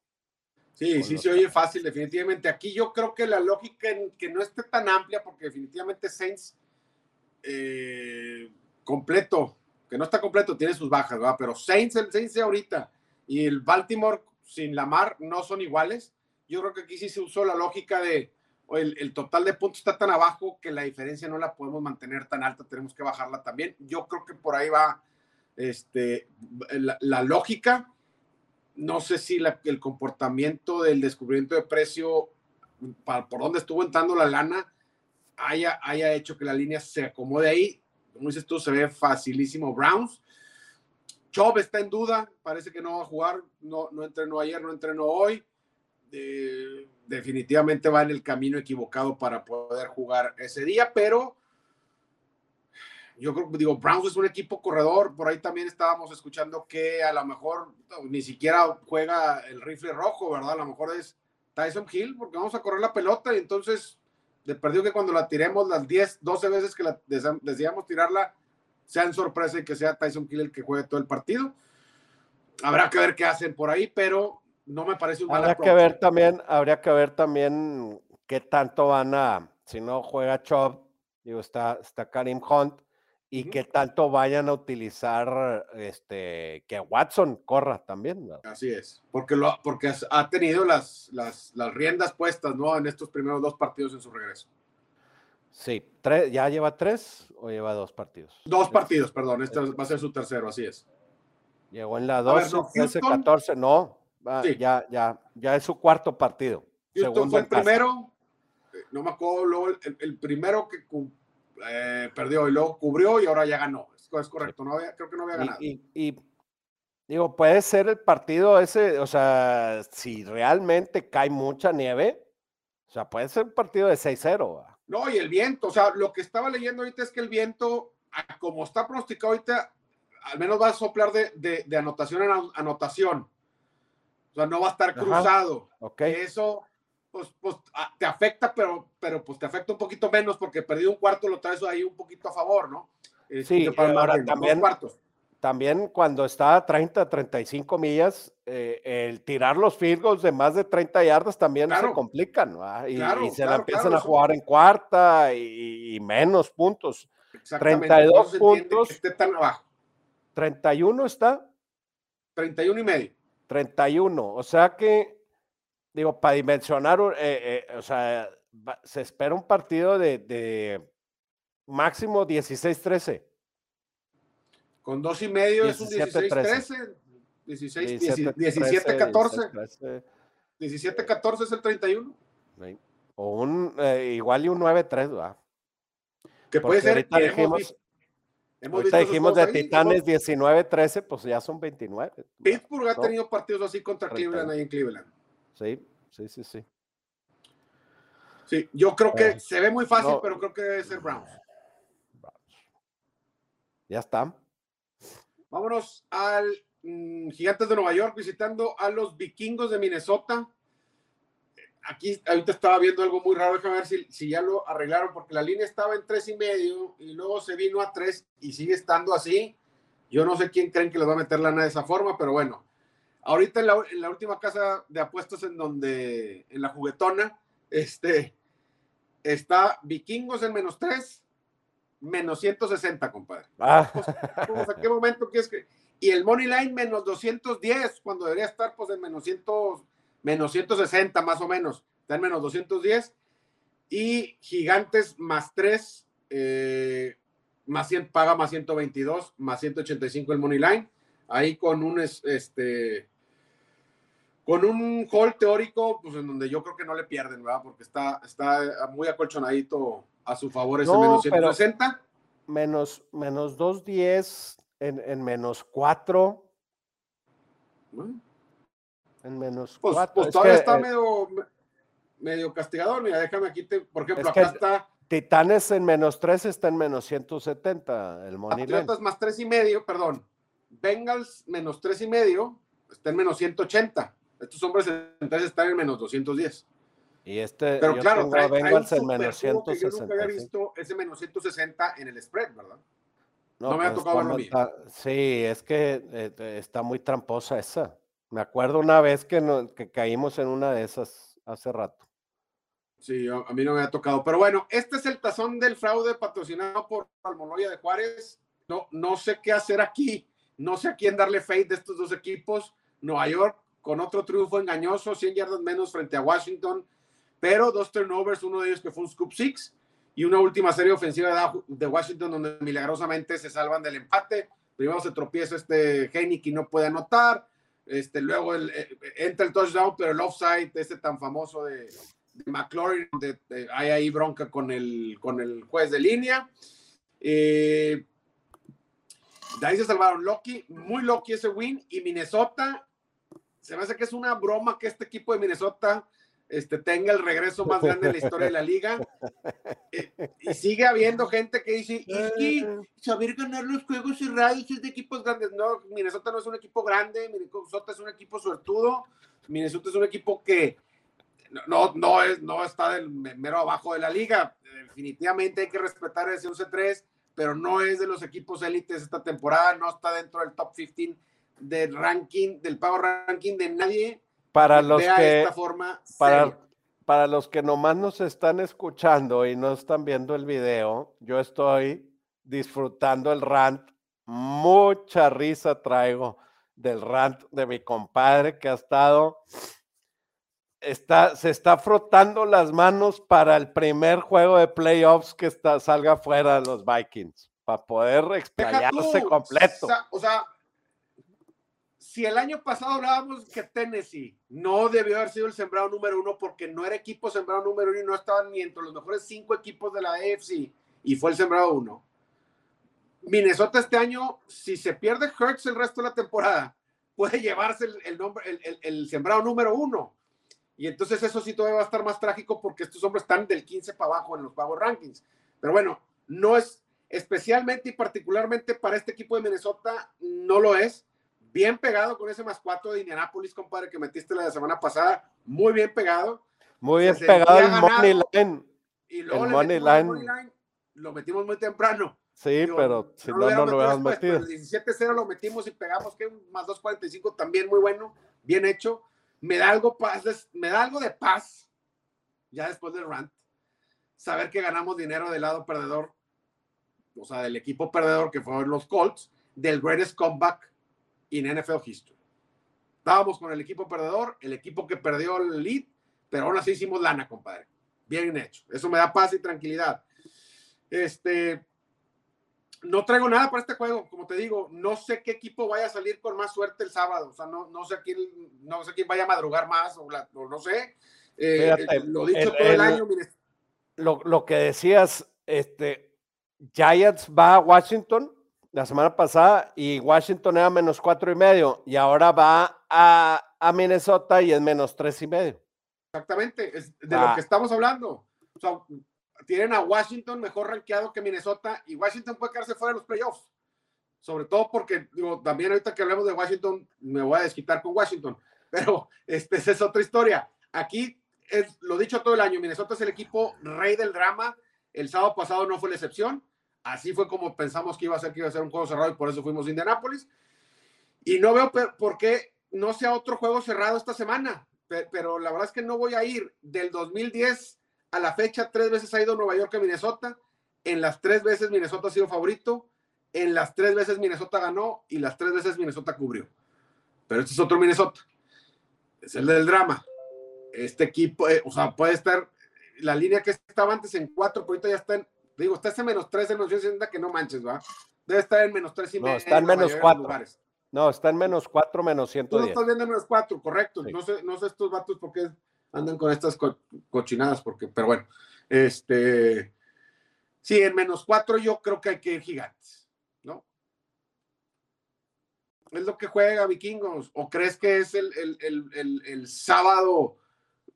Sí, sí se oye fácil, definitivamente. Aquí yo creo que la lógica en que no esté tan amplia, porque definitivamente Saints eh, completo, que no está completo, tiene sus bajas, ¿verdad? Pero Saints, el Saints de ahorita y el Baltimore sin Lamar no son iguales. Yo creo que aquí sí se usó la lógica de el, total de puntos está tan abajo que la diferencia no la podemos mantener tan alta, tenemos que bajarla también. Yo creo que por ahí va este, la, lógica. No sé si el comportamiento del descubrimiento de precio, por donde estuvo entrando la lana, haya, haya hecho que la línea se acomode ahí. Como dices tú, se ve facilísimo. Browns. Chubb está en duda, parece que no va a jugar, no, no entrenó ayer, no entrenó hoy. Definitivamente va en el camino equivocado para poder jugar ese día, pero yo creo, digo, Browns es un equipo corredor, por ahí también estábamos escuchando que a lo mejor ni siquiera juega el rifle rojo, ¿verdad? A lo mejor es Tyson Hill, porque vamos a correr la pelota y entonces, de perdido que cuando la tiremos las 10, 12 veces que la deseamos tirarla, sean sorpresa y que sea Tyson Hill el que juegue todo el partido. Habrá que ver qué hacen por ahí, pero no me parece un Habría que ver también, habría que ver también qué tanto van a, si no juega Chubb, digo, está, está Karim Hunt, y que tanto vayan a utilizar este que Watson corra también. Así es, porque lo porque ha tenido las, las, las, riendas puestas, ¿no? En estos primeros dos partidos en su regreso. Sí, tres, ¿ya lleva tres o lleva dos partidos? Dos partidos, perdón, este va a ser su tercero, así es. Llegó en la 12, no, 14, no, ya, ya, ya es su cuarto partido. Houston fue el primero, eh, no me acuerdo, el, el primero que eh, perdió y luego cubrió y ahora ya ganó. Es, correcto, no creo que no había ganado. Y, digo, puede ser el partido ese, o sea, si realmente cae mucha nieve, o sea, puede ser un partido de 6-0. No, y el viento, o sea, lo que estaba leyendo ahorita es que el viento, como está pronosticado ahorita, al menos va a soplar de, de, anotación en anotación. O sea, no va a estar cruzado. Ok. Eso pues, pues ah, te afecta, pero, pero pues te afecta un poquito menos porque perdido un cuarto lo traes ahí un poquito a favor, ¿no? Sí, este, para también, también cuando está a 30, 35 millas, eh, el tirar los field goals de más de 30 yardas también se complican, ¿no? Y, se la empiezan a jugar en cuarta y, menos puntos. 32 puntos. esté tan abajo. 31 está. 31 y medio. 31, o sea que digo, para dimensionar, eh, eh, o sea, se espera un partido de, máximo 16-13. Con dos y medio es un 16-13. 17-14. 17-14 es el 31. O un eh, igual y un 9-3, ¿verdad? Que puede ser. Ahorita dijimos, ahorita dijimos de Titanes 19-13, pues ya son 29. Pittsburgh ha tenido partidos así contra Cleveland ahí en Cleveland. Sí, sí, sí, sí. Sí, yo creo que eh, se ve muy fácil, pero creo que debe ser Browns. Ya está. Vámonos al mm, Gigantes de Nueva York visitando a los vikingos de Minnesota. Aquí ahorita estaba viendo algo muy raro, déjame ver si, si ya lo arreglaron, porque la línea estaba en tres y medio y luego se vino a tres y sigue estando así. Yo no sé quién creen que les va a meter lana de esa forma, pero bueno, Ahorita en la, última casa de apuestos en donde, en la juguetona, este, está Vikingos en menos 3, menos 160, compadre. Ah. Pues, pues, ¿A qué momento quieres que...? Y el Money Line menos 210, cuando debería estar pues en menos, 100, menos 160 más o menos. Está en menos 210. Y Gigantes más 3, eh, más 100, paga más 122, más 185 el Money Line. Ahí con un, este, con un hall teórico, pues en donde yo creo que no le pierden, ¿verdad? Porque está, está muy acolchonadito a su favor ese menos 160. Menos, menos 210 en, en menos 4. En menos pues, 4. Pues todavía está eh, medio, medio castigador. Mira, déjame aquí, por ejemplo, acá está. Titanes en menos 3 está en menos 170. El Money Patriotas más 3 y medio, perdón. Bengals menos 3 y medio está en menos 180. Estos hombres entonces están en menos 210. Y este, pero claro, trae, Bengals en menos 160. Yo nunca había visto ese menos 160 en el spread, ¿verdad? No, me ha pues, tocado verlo a está- Sí, es que eh, está muy tramposa esa. Me acuerdo una vez que, no- que caímos en una de esas hace rato. Sí, a mí no me ha tocado. Pero bueno, este es el tazón del fraude patrocinado por Almoloya de Juárez. No, no sé qué hacer aquí. No sé a quién darle fade de estos dos equipos. Nueva York con otro triunfo engañoso, 100 yardas menos frente a Washington, pero dos turnovers, uno de ellos que fue un scoop six y una última serie ofensiva de- Washington donde milagrosamente se salvan del empate. Primero se tropieza este Heineken y no puede anotar. Este, luego eh, entra el touchdown, pero el offside, este tan famoso de, de McLaurin, eh, hay ahí bronca con el, con el juez de línea. Eh, de ahí se salvaron Loki, muy Loki ese win. Y Minnesota, se me hace que es una broma que este equipo de Minnesota este, tenga el regreso más grande de la historia de la liga. Eh, y sigue habiendo gente que dice, es que saber ganar los juegos cerrados es de equipos grandes. No, Minnesota no es un equipo grande, Minnesota es un equipo suertudo, Minnesota es un equipo que no, no, no, es, no está del mero abajo de la liga. Definitivamente hay que respetar ese 11-3, pero no es de los equipos élites esta temporada, no está dentro del top 15 del ranking, del pago ranking de nadie. Para los que, esta forma para, para los que nomás nos están escuchando y no están viendo el video, yo estoy disfrutando el rant. Mucha risa traigo del rant de mi compadre que ha estado, está, se está frotando las manos para el primer juego de playoffs que está, salga fuera de los Vikings, para poder explayarse completo. sa- O sea, si el año pasado hablábamos que Tennessee no debió haber sido el sembrado número uno porque no era equipo sembrado número uno y no estaban ni entre los mejores cinco equipos de la AFC y fue el sembrado uno. Minnesota este año, si se pierde Hurts el resto de la temporada, puede llevarse el, el nombre, el, el- sembrado número uno. Y entonces eso sí todavía va a estar más trágico porque estos hombres están del 15 para abajo en los Power Rankings. Pero bueno, no es especialmente y particularmente para este equipo de Minnesota, no lo es. Bien pegado con ese más cuatro de Indianapolis, compadre, que metiste la semana pasada. Muy bien pegado. Muy bien se pegado el money line. Y luego El money line. money line, Lo metimos muy temprano. Sí, Digo, pero si no, no lo hubiéramos pero metido. El 17-0 lo metimos y pegamos que un más 2.45 también muy bueno, bien hecho. Me da algo paz, me da algo de paz ya después del rant. Saber que ganamos dinero del lado perdedor, o sea, del equipo perdedor que fueron los Colts, del greatest comeback in NFL history. Estábamos con el equipo perdedor, el equipo que perdió el lead, pero aún así hicimos lana, compadre. Bien hecho. Eso me da paz y tranquilidad. Este, no traigo nada para este juego, como te digo, no sé qué equipo vaya a salir con más suerte el sábado, o sea, no, no sé quién, no sé quién vaya a madrugar más, o, la- o no sé. Eh, Fíjate, eh, lo dicho el- todo el, el- año, mire, Lo, lo que decías, este, Giants va a Washington la semana pasada y Washington era menos cuatro y medio y ahora va a, a Minnesota y es menos tres y medio. exactamente, es de Ah. lo que estamos hablando. O sea, tienen a Washington mejor rankeado que Minnesota y Washington puede quedarse fuera de los playoffs. Sobre todo porque, digo, también ahorita que hablemos de Washington, me voy a desquitar con Washington, pero este, esa es otra historia. Aquí es lo dicho todo el año, Minnesota es el equipo rey del drama. El sábado pasado no fue la excepción. Así fue como pensamos que iba a ser, que iba a ser un juego cerrado y por eso fuimos a Indianápolis. Y no veo por qué no sea otro juego cerrado esta semana, Pe- pero la verdad es que no voy a ir. Del 2010 a la fecha, tres veces ha ido Nueva York a Minnesota. En las tres veces Minnesota ha sido favorito. En las tres veces Minnesota ganó y las tres veces Minnesota cubrió. Pero este es otro Minnesota. Es el del drama. Este equipo, eh, o sea, puede estar la línea que estaba antes en cuatro, pero ahorita ya está en, digo, está ese menos tres en los 60 que no manches, ¿va? Debe estar en menos tres y No, medio. está en menos mayoría de los cuatro. lugares. No, está en menos cuatro, menos Tú lo 110. estás viendo en menos cuatro, correcto. Sí. No sé, no sé estos vatos por qué andan con estas co- cochinadas, porque, pero bueno, este, sí, en menos cuatro yo creo que hay que ir gigantes, ¿no? Es lo que juega Vikingos, o crees que es el, el, el, el, el sábado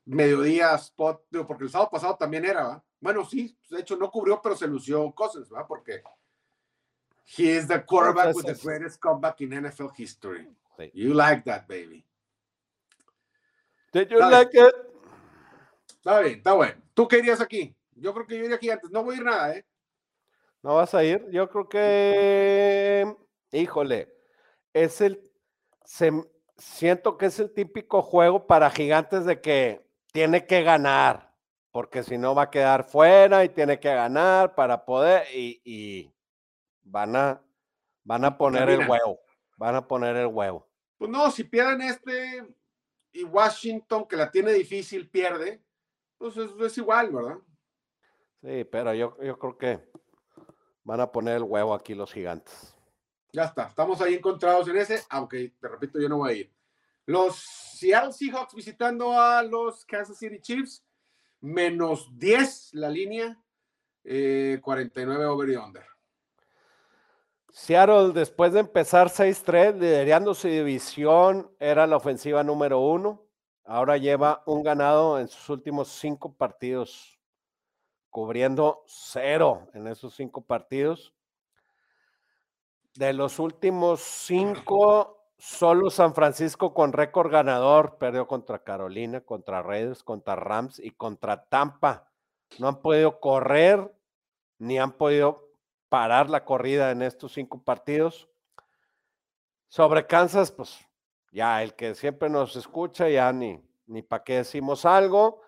mediodía spot, Digo, porque el sábado pasado también era, ¿va? Bueno, sí, de hecho no cubrió, pero se lució Cousins, ¿va? Porque he is the quarterback with the greatest comeback in NFL history. Sí. You like that, baby. Did you like it? Está bien, está bueno. ¿Tú qué irías aquí? Yo creo que yo iría aquí antes. No voy a ir nada, ¿eh? ¿No vas a ir? Yo creo que, híjole, es el, siento que es el típico juego para gigantes de que tiene que ganar, porque si no va a quedar fuera y tiene que ganar para poder, y, van a, van a poner el huevo, van a poner el huevo. Pues no, si pierden este y Washington, que la tiene difícil, pierde, pues es, igual, ¿verdad? Sí, pero yo, yo creo que van a poner el huevo aquí los gigantes. Ya está, estamos ahí encontrados en ese, aunque te repito, yo no voy a ir. Los Seattle Seahawks visitando a los Kansas City Chiefs, menos 10 la línea, 49 eh, over y under. Seattle, después de empezar 6-3, liderando su división, era la ofensiva número uno. Ahora lleva un ganado en sus últimos cinco partidos, cubriendo cero en esos cinco partidos. De los últimos cinco, solo San Francisco con récord ganador perdió contra Carolina, contra Raiders, contra Rams y contra Tampa. No han podido correr ni han podido parar la corrida en estos cinco partidos. Sobre Kansas, pues ya el que siempre nos escucha, ya ni, ni para qué decimos algo.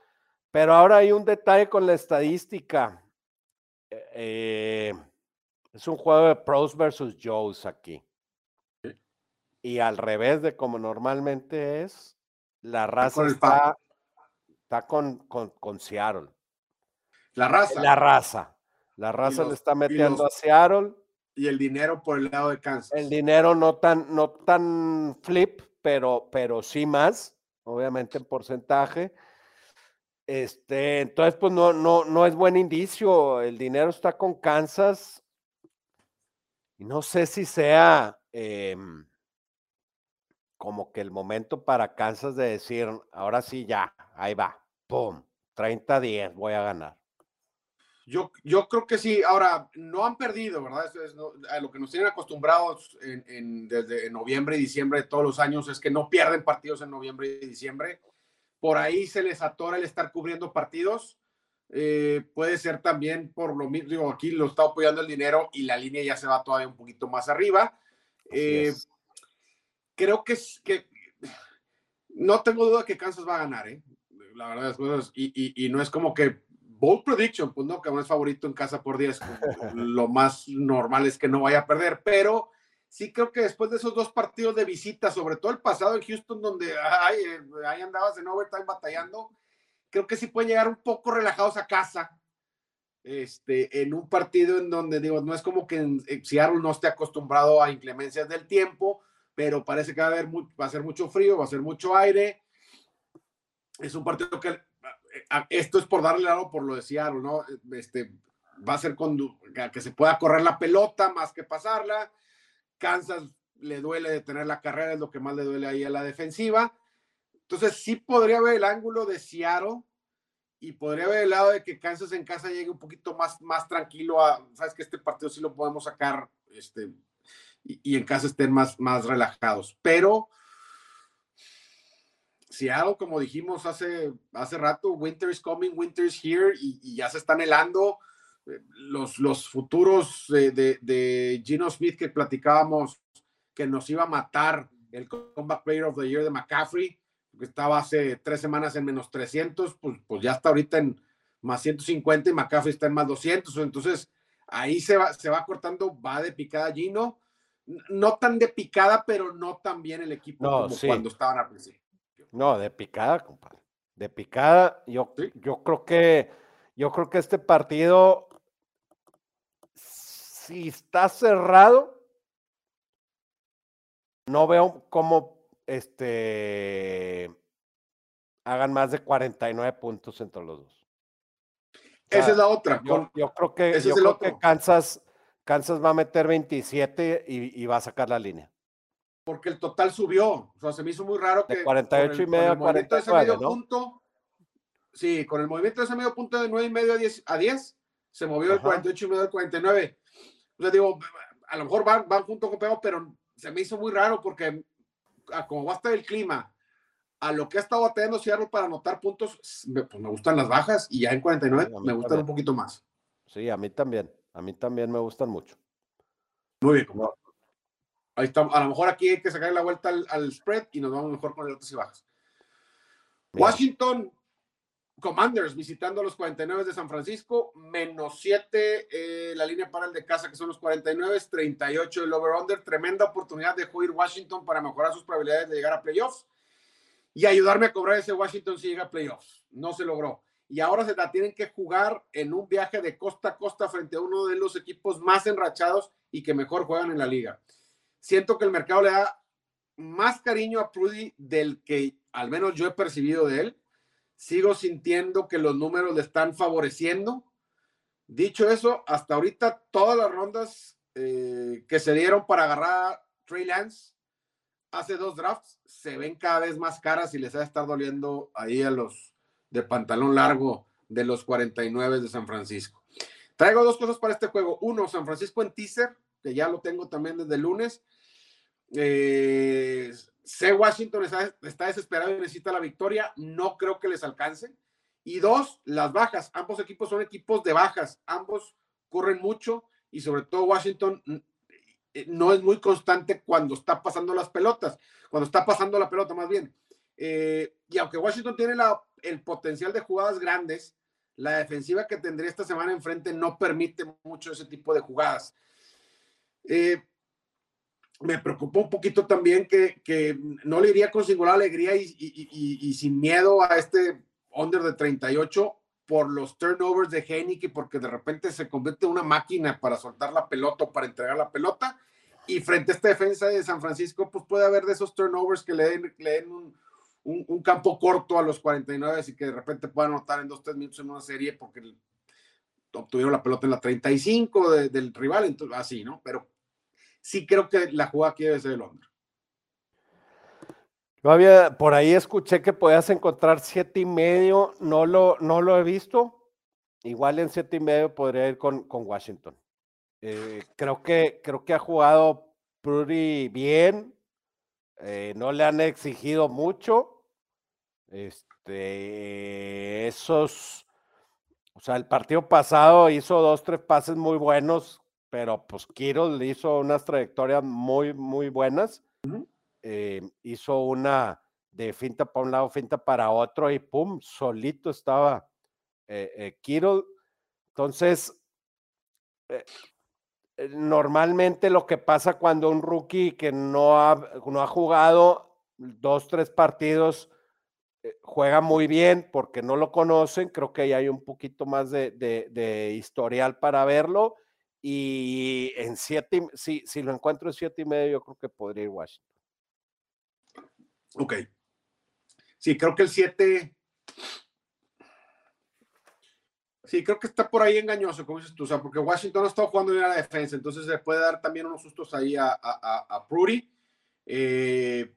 Pero ahora hay un detalle con la estadística. Eh, es un juego de pros versus Joes aquí. Y al revés de como normalmente es, la raza está, está con, con, con Seattle. La raza. La raza. La raza le está metiendo a Seattle. Y el dinero por el lado de Kansas. El dinero no tan, no tan flip, pero, pero sí más, obviamente en porcentaje. Este, entonces, pues no, no, no es buen indicio. El dinero está con Kansas. Y no sé si sea em, como que el momento para Kansas de decir, ahora sí ya, ahí va, ¡pum! 30-10, voy a ganar. Yo, yo creo que sí. Ahora, no han perdido, ¿verdad? es, a lo que nos tienen acostumbrados en, desde noviembre y diciembre de todos los años es que no pierden partidos en noviembre y diciembre. Por ahí se les atora el estar cubriendo partidos. Eh, puede ser también por lo mismo, digo, aquí lo está apoyando el dinero y la línea ya se va todavía un poquito más arriba. Eh, creo que, es, que no tengo duda que Kansas va a ganar, ¿eh? La verdad, cosas, y, y, y no es como que bold prediction, pues no, que no es favorito en casa por 10. Lo más normal es que no vaya a perder, pero sí creo que después de esos dos partidos de visita, sobre todo el pasado en Houston, donde ay, ahí andabas en overtime batallando, creo que sí pueden llegar un poco relajados a casa. Este, en un partido en donde digo, no es como que en, Seattle no esté acostumbrado a inclemencias del tiempo, pero parece que va a, haber, va a ser mucho frío, va a ser mucho aire. Es un partido que esto es por darle algo por lo de Seattle, ¿no? Este, va a ser con, que se pueda correr la pelota más que pasarla. Kansas le duele de tener la carrera, es lo que más le duele ahí a la defensiva. Entonces, sí podría haber el ángulo de Seattle y podría haber el lado de que Kansas en casa llegue un poquito más, más tranquilo a, sabes que este partido sí lo podemos sacar, este, y, y en casa estén más, más relajados. Pero Seattle, como dijimos hace, hace rato, winter is coming, winter is here, y, ya se están helando. Los, los futuros de, de, Gino Smith que platicábamos que nos iba a matar el Comeback Player of the Year de McCaffrey, que estaba hace tres semanas en menos 300, pues, pues ya está ahorita en más 150 y McCaffrey está en más 200, entonces ahí se va, se va cortando, va de picada Gino, no tan de picada, pero no tan bien el equipo como cuando estaban al principio. No, de picada, compadre. De picada, yo, yo creo que yo creo que este partido, si está cerrado, no veo cómo este hagan más de 49 puntos entre los dos. Esa es la otra. Yo, creo que, yo creo que Kansas, Kansas va a meter 27 y va a sacar la línea porque el total subió. O sea, se me hizo muy raro que. De 48 y medio a 49, ¿no? punto, sí, con el movimiento de ese medio punto de 9 y medio a 10, a 10 se movió el 48 y medio al 49. O sea, digo, a lo mejor van, van junto con pego, pero se me hizo muy raro porque, a como va a estar el clima, a lo que ha estado batallando Seattle para anotar puntos, me, pues me gustan las bajas y ya en 49 me gustan un poquito más. Sí, a mí también. A mí también me gustan mucho. Muy bien. Ahí está. A lo mejor aquí hay que sacar la vuelta al, spread y nos vamos mejor con el altos y bajas. Washington Commanders visitando a los 49 de San Francisco, menos 7 eh, la línea para el de casa que son los 49, 38 el over-under, tremenda oportunidad de ir Washington para mejorar sus probabilidades de llegar a playoffs y ayudarme a cobrar ese Washington si llega a playoffs. No se logró. Y ahora se la tienen que jugar en un viaje de costa a costa frente a uno de los equipos más enrachados y que mejor juegan en la liga. Siento que el mercado le da más cariño a Prudy del que al menos yo he percibido de él sigo sintiendo que los números le están favoreciendo. Dicho eso, hasta ahorita todas las rondas eh, que se dieron para agarrar a Trey Lance hace dos drafts se ven cada vez más caras y les va a estar doliendo ahí a los de pantalón largo de los 49 de San Francisco. Traigo dos cosas para este juego. Uno, San Francisco en teaser, que ya lo tengo también desde el lunes. Eh, Washington está, desesperado y necesita la victoria, no creo que les alcance. Y dos, las bajas. Ambos equipos son equipos de bajas, ambos corren mucho y sobre todo Washington eh, no es muy constante cuando está pasando las pelotas, cuando está pasando la pelota más bien. Eh, y aunque Washington tiene la, el potencial de jugadas grandes, la defensiva que tendría esta semana enfrente no permite mucho ese tipo de jugadas. Eh, me preocupó un poquito también que, que no le iría con singular alegría y, sin miedo a este under de 38 por los turnovers de Heineken, porque de repente se convierte en una máquina para soltar la pelota o para entregar la pelota. Y frente a esta defensa de San Francisco, pues puede haber de esos turnovers que le den, le den un, un, campo corto a los 49 y que de repente puedan anotar en dos, tres minutos en una serie porque obtuvieron la pelota en la 35 del rival, entonces así, ¿no? Pero sí creo que la jugada aquí debe ser el hombre. Yo había, por ahí escuché que podías encontrar siete y medio, no lo, no lo he visto. Igual en siete y medio podría ir con, con Washington. Eh, creo, que, creo que ha jugado pretty bien. Eh, no le han exigido mucho. Este, esos, o sea, el partido pasado hizo dos, tres pases muy buenos pero pues Kiro le hizo unas trayectorias muy, muy buenas. Eh, hizo una de finta para un lado, finta para otro y pum, solito estaba eh, eh Entonces, eh, normalmente lo que pasa cuando un rookie que no ha, no ha jugado dos, tres partidos, juega muy bien porque no lo conocen, creo que ahí hay un poquito más de, de historial para verlo y en siete, si, si lo encuentro en siete y medio, yo creo que podría ir Washington. Ok. Sí, creo que el siete. Sí, creo que está por ahí engañoso, como dices tú, o sea, porque Washington no está jugando bien a la defensa, entonces le puede dar también unos sustos ahí a, a, a Prudy. Eh,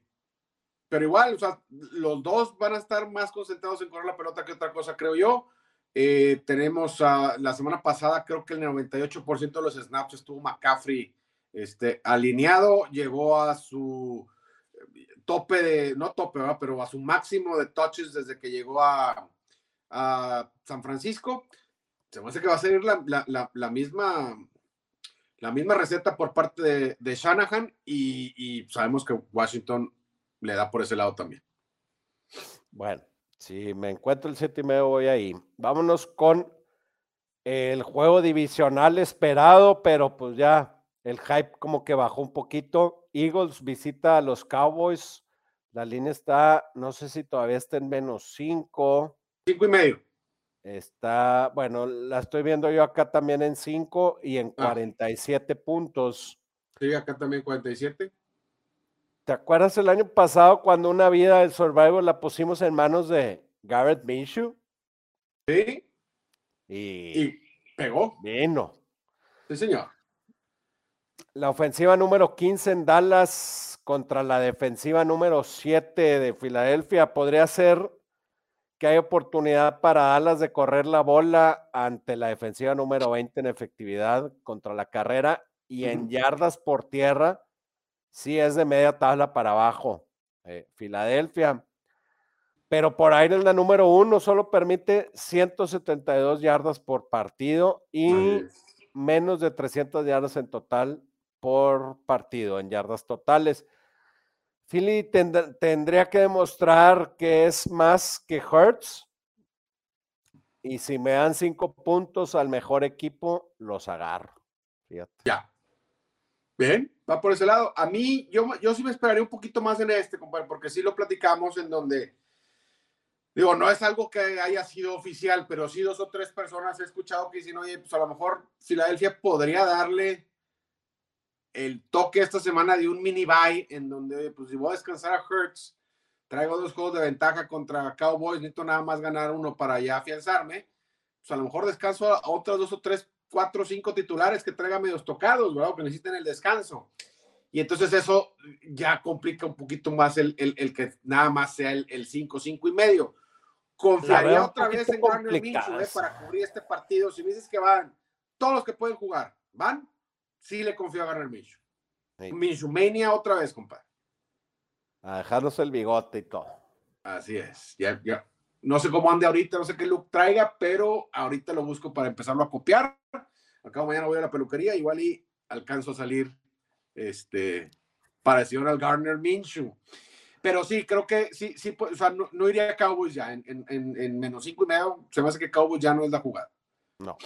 pero igual, o sea, los dos van a estar más concentrados en correr la pelota que otra cosa, creo yo. Eh, tenemos la semana pasada, creo que el 98% de los snaps estuvo McCaffrey este, alineado, llegó a su tope de, no tope, pero a su máximo de touches desde que llegó a, San Francisco. Se me hace que va a ser la, misma la misma receta por parte de, Shanahan y, sabemos que Washington le da por ese lado también. Bueno, si me encuentro el 7 y medio, voy ahí. Vámonos con el juego divisional esperado, pero pues ya el hype como que bajó un poquito. Eagles visita a los Cowboys. La línea está, no sé si todavía está en menos 5. 5 y medio. Está, bueno, la estoy viendo yo acá también en 5 y en 47 ah. puntos. Sí, acá también 47. ¿Te acuerdas el año pasado cuando una vida del Survival la pusimos en manos de Garrett Minshew? Sí. Y, pegó. Vino. Sí, señor. La ofensiva número 15 en Dallas contra la defensiva número 7 de Filadelfia podría ser que hay oportunidad para Dallas de correr la bola ante la defensiva número 20 en efectividad contra la carrera y en yardas por tierra sí es de media tabla para abajo. Eh, Filadelfia. Pero por ahí en la número uno solo permite 172 yardas por partido y menos de 300 yardas en total por partido, en yardas totales. Philly tendría que demostrar que es más que Hurts. Y si me dan cinco puntos al mejor equipo, los agarro. Ya. Bien, va por ese lado. A mí, yo, yo sí me esperaría un poquito más en este, compadre, porque sí lo platicamos en donde, digo, no es algo que haya sido oficial, pero sí dos o tres personas he escuchado que dicen, oye, pues a lo mejor Filadelfia podría darle el toque esta semana de un mini buy en donde, pues si voy a descansar a Hertz, traigo dos juegos de ventaja contra Cowboys, necesito nada más ganar uno para ya afianzarme, pues a lo mejor descanso a otros dos o tres, cuatro o cinco titulares que traigan medios tocados, ¿verdad? que necesiten el descanso. Y entonces eso ya complica un poquito más el, el, que nada más sea el 5, 5 y medio. Confiaría otra vez en Garner Minshew eh, para cubrir este partido. Si me dices que van todos los que pueden jugar, ¿van? sí le confío a Garner Minshew. Sí. Mania otra vez, compadre. A dejarnos el bigote y todo. Así es. Ya, ya. No sé cómo ande ahorita, no sé qué look traiga, pero ahorita lo busco para empezarlo a copiar. Acabo mañana voy a la peluquería, igual y alcanzo a salir este parecido al Garner Minshew. Pero sí, creo que sí, sí, o sea, no, iría a Cowboys ya. En, en, en, menos cinco y medio, se me hace que Cowboys ya no es la jugada. No.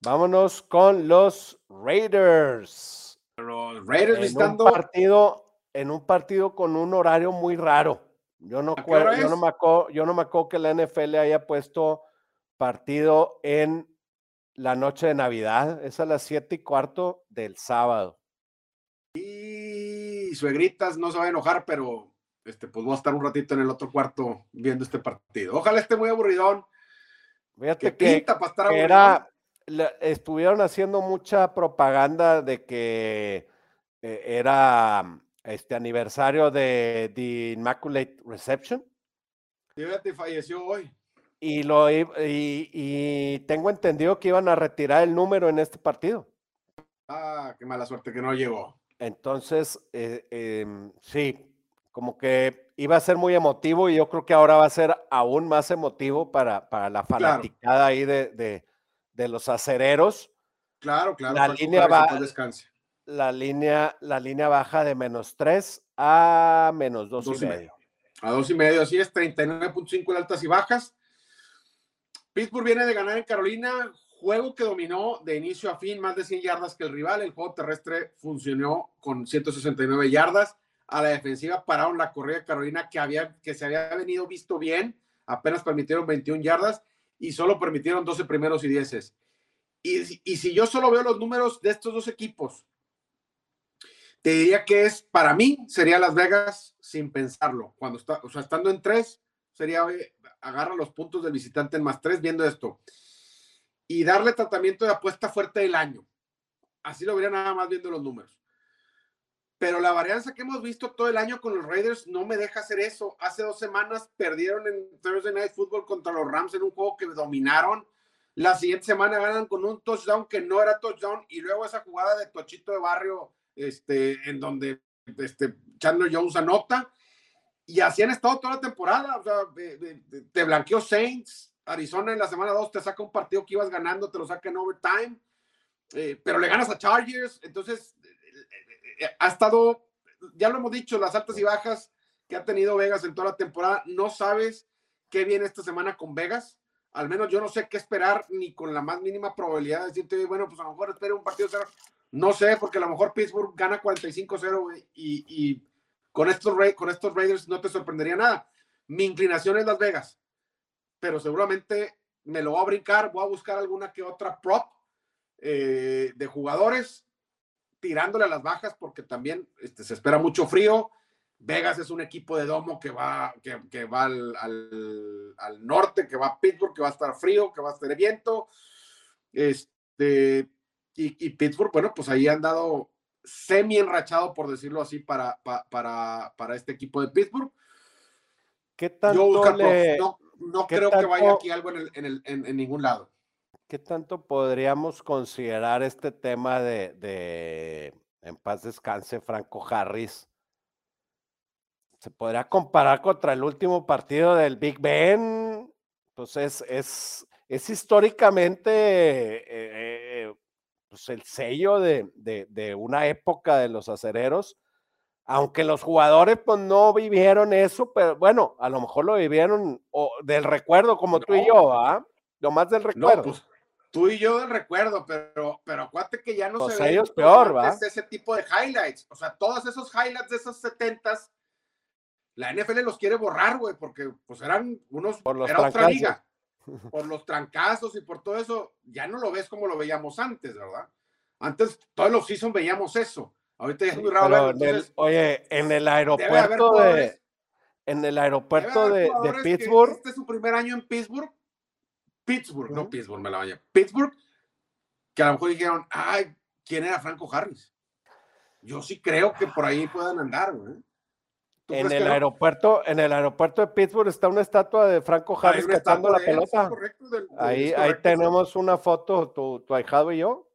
Vámonos con los Raiders. Los Raiders en un partido, en un partido con un horario muy raro. Yo no, yo no me acuerdo, yo no me acuerdo que la NFL haya puesto partido en la noche de Navidad. Es a las siete y cuarto del sábado. Y suegritas no se va a enojar, pero este, pues voy a estar un ratito en el otro cuarto viendo este partido. Ojalá esté muy aburridón. Fíjate que, para era, estuvieron haciendo mucha propaganda de que eh, era este aniversario de The Immaculate Reception. Fíjate, falleció hoy. Y, lo, y, tengo entendido que iban a retirar el número en este partido. Ah, qué mala suerte que no llegó. Entonces, eh, em, sí, como que iba a ser muy emotivo y yo creo que ahora va a ser aún más emotivo para, para la fanaticada ahí de, de los acereros. Claro, claro. La línea, va, la, línea, la línea baja de menos 3 a menos 2, y, medio. A 2 y medio, así es, 39.5 en altas y bajas. Pittsburgh viene de ganar en Carolina, juego que dominó de inicio a fin, más de 100 yardas que el rival. El juego terrestre funcionó con 169 yardas. A la defensiva pararon la corrida de Carolina que, había, que se había venido visto bien, apenas permitieron 21 yardas y solo permitieron 12 primeros y 10. Y, y si yo solo veo los números de estos dos equipos, te diría que es, para mí, sería Las Vegas sin pensarlo. Cuando está, o sea, estando en tres, sería, agarra los puntos del visitante en más tres viendo esto. Y darle tratamiento de apuesta fuerte del año. Así lo vería nada más viendo los números pero la varianza que hemos visto todo el año con los Raiders no me deja hacer eso. Hace dos semanas perdieron en Thursday Night Football contra los Rams en un juego que dominaron. La siguiente semana ganan con un touchdown que no era touchdown y luego esa jugada de tochito de barrio este, en donde este, Chandler Jones anota. Y así han estado toda la temporada. O sea, te blanqueó Saints. Arizona en la semana 2 te saca un partido que ibas ganando, te lo saca en overtime. Eh, pero le ganas a Chargers. Entonces, eh, ha estado, ya lo hemos dicho, las altas y bajas que ha tenido Vegas en toda la temporada. No sabes qué viene esta semana con Vegas. Al menos yo no sé qué esperar ni con la más mínima probabilidad de decirte, bueno, pues a lo mejor espero un partido. No sé, porque a lo mejor Pittsburgh gana 45-0 y, con, estos, con estos Raiders no te sorprendería nada. Mi inclinación es Las Vegas, pero seguramente me lo voy a brincar, voy a buscar alguna que otra prop eh, de jugadores tirándole a las bajas porque también este, se espera mucho frío. Vegas es un equipo de domo que va, que, va al, al, norte, que va a Pittsburgh, que va a estar frío, que va a estar viento. Este, y, Pittsburgh, bueno, pues ahí han dado semi enrachado, por decirlo así, para, para, para este equipo de Pittsburgh. ¿Qué tanto no, creo que vaya aquí algo en, el, en, el, en ningún lado. ¿Qué tanto podríamos considerar este tema de, en paz descanse, Franco Harris? ¿Se podría comparar contra el último partido del Big Ben? Pues es, es, históricamente eh, pues, el sello de, de, una época de los acereros, aunque los jugadores pues no vivieron eso, pero bueno, a lo mejor lo vivieron del recuerdo como tú y yo, ¿ah? Lo más del recuerdo. pues, tú y yo del recuerdo, pero, pero acuérdate que ya no pues se ellos peor, ¿va? ese tipo de highlights. O sea, todos esos highlights de esos setentas, la NFL los quiere borrar, güey, porque pues eran unos, por los era otra liga. Por los trancazos y por todo eso, ya no lo ves como lo veíamos antes, ¿verdad? Antes, todos los season veíamos eso. Ahorita ya es muy raro. oye, en el aeropuerto de. En el aeropuerto de, de Pittsburgh. Este es su primer año en Pittsburgh Pittsburgh, no Pittsburgh, me la vaya. Pittsburgh, que a lo mejor dijeron, ay, ¿quién era Franco Harris? Yo sí creo que por ahí puedan andar, güey. En el aeropuerto, en el aeropuerto de Pittsburgh está una estatua de Franco Harris cachando la pelota. ahí, ahí tenemos una foto, tu, tu ahijado y yo.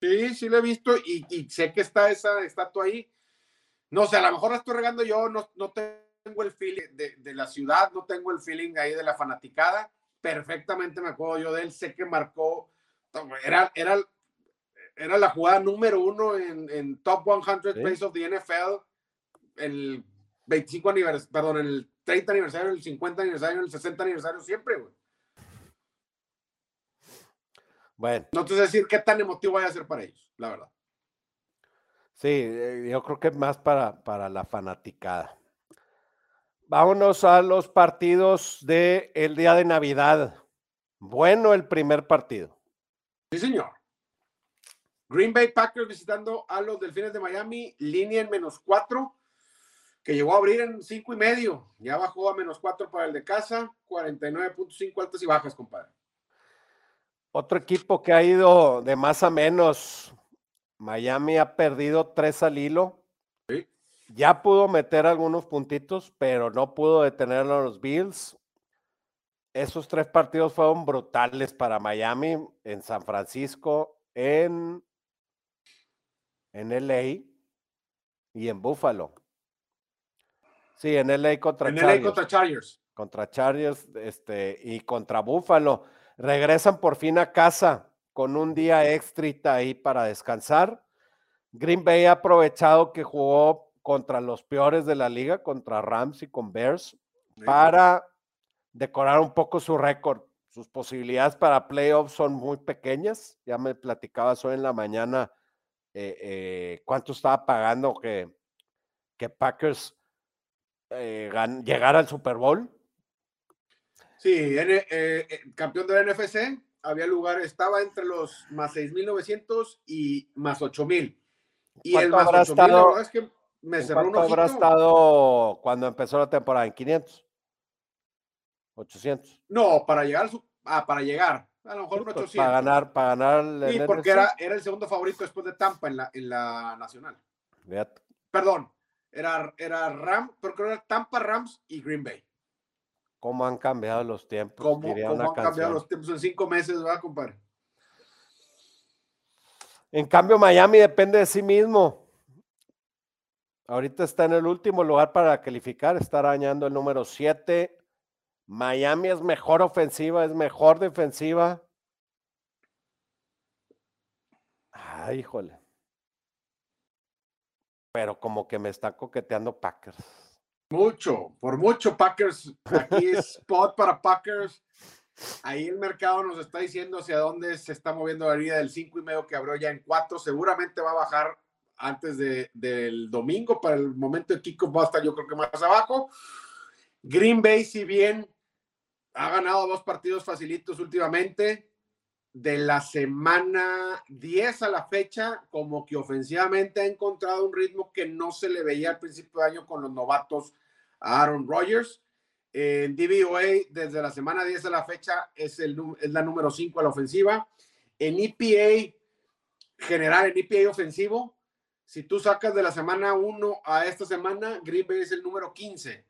Sí, sí lo he visto y, y, sé que está esa estatua ahí. No sé, a lo mejor la estoy regando yo, no, no tengo el feeling de, de, la ciudad, no tengo el feeling ahí de la fanaticada, perfectamente me acuerdo yo de él, sé que marcó, era, era, era la jugada número uno en, en Top 100 Plays of the NFL, el 25 aniversario, perdón, el 30 aniversario, el 50 aniversario, el 60 aniversario, siempre, güey. Bueno. No te sé decir qué tan emotivo vaya a ser para ellos, la verdad. Sí, eh, yo creo que más para, para la fanaticada. Vámonos a los partidos del el día de Navidad. Bueno, el primer partido. Sí, señor. Green Bay Packers visitando a los Delfines de Miami, línea en menos cuatro, que llegó a abrir en cinco y medio. Ya bajó a menos cuatro para el de casa, 49.5 altas y bajas, compadre. Otro equipo que ha ido de más a menos. Miami ha perdido tres al hilo ya pudo meter algunos puntitos, pero no pudo detener a los Bills. Esos tres partidos fueron brutales para Miami, en San Francisco, en, en LA y en Buffalo. Sí, en LA contra en LA contra Chargers. Contra Chargers este, y contra Buffalo. Regresan por fin a casa con un día extra ahí para descansar. Green Bay ha aprovechado que jugó contra los peores de la liga, contra Rams y con Bears, para decorar un poco su récord. Sus posibilidades para playoffs son muy pequeñas. Ya me platicabas hoy en la mañana eh, eh, cuánto estaba pagando que, que Packers eh, llegara al Super Bowl. Sí, campeón del NFC, había lugar, estaba entre los más 6.900 y más 8.000. Y el más 8.000, la verdad es que me cerró un habrá estado cuando empezó la temporada? ¿En 500? ¿800? No, para llegar, ah, para llegar, a lo mejor un 800. Pues, para ganar, para ganar el Sí, porque era, era, el segundo favorito después de Tampa en la, en la nacional. Perdón, era, era Ram, pero creo que era Tampa, Rams y Green Bay. ¿Cómo han cambiado los tiempos? ¿Cómo, cómo han cambiado los tiempos en cinco meses, va, compadre? En cambio, Miami depende de sí mismo. Ahorita está en el último lugar para calificar, está arañando el número 7. Miami es mejor ofensiva, es mejor defensiva. Ay, híjole. Pero como que me está coqueteando Packers. Mucho, por mucho Packers. Aquí es spot para Packers. Ahí el mercado nos está diciendo hacia dónde se está moviendo la línea del 5 y medio que abrió ya en 4. Seguramente va a bajar antes de, del domingo. Para el momento de kickoff va a estar yo creo que más abajo. Green Bay, si bien ha ganado dos partidos facilitos últimamente, de la semana 10 a la fecha, como que ofensivamente ha encontrado un ritmo que no se le veía al principio de año con los novatos a Aaron Rodgers. En DVOA, desde la semana 10 a la fecha, es, el, es la número 5 a la ofensiva. En EPA general, en EPA ofensivo, si tú sacas de la semana 1 a esta semana, Green Bay es el número 15.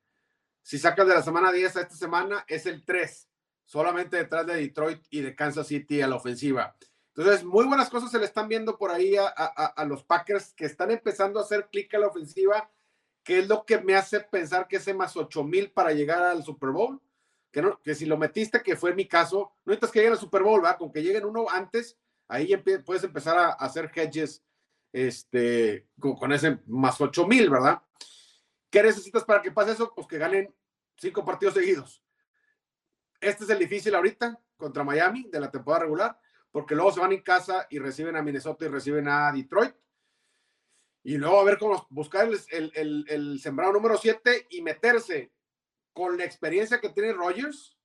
Si sacas de la semana 10 a esta semana, es el 3. Solamente detrás de Detroit y de Kansas City a la ofensiva. Entonces, muy buenas cosas se le están viendo por ahí a, los Packers que están empezando a hacer clic a la ofensiva, que es lo que me hace pensar que ese más 8 mil para llegar al Super Bowl. Que, no, que si lo metiste, que fue mi caso, no necesitas que lleguen al Super Bowl, ¿verdad? Con que lleguen uno antes, ahí puedes empezar a hacer hedges este, con, ese más 8 mil, ¿verdad? ¿Qué necesitas para que pase eso? Pues que ganen cinco partidos seguidos. Este es el difícil ahorita contra Miami de la temporada regular, porque luego se van en casa y reciben a Minnesota y reciben a Detroit. Y luego a ver cómo buscar el, sembrado número 7 y meterse con la experiencia que tiene Rogers.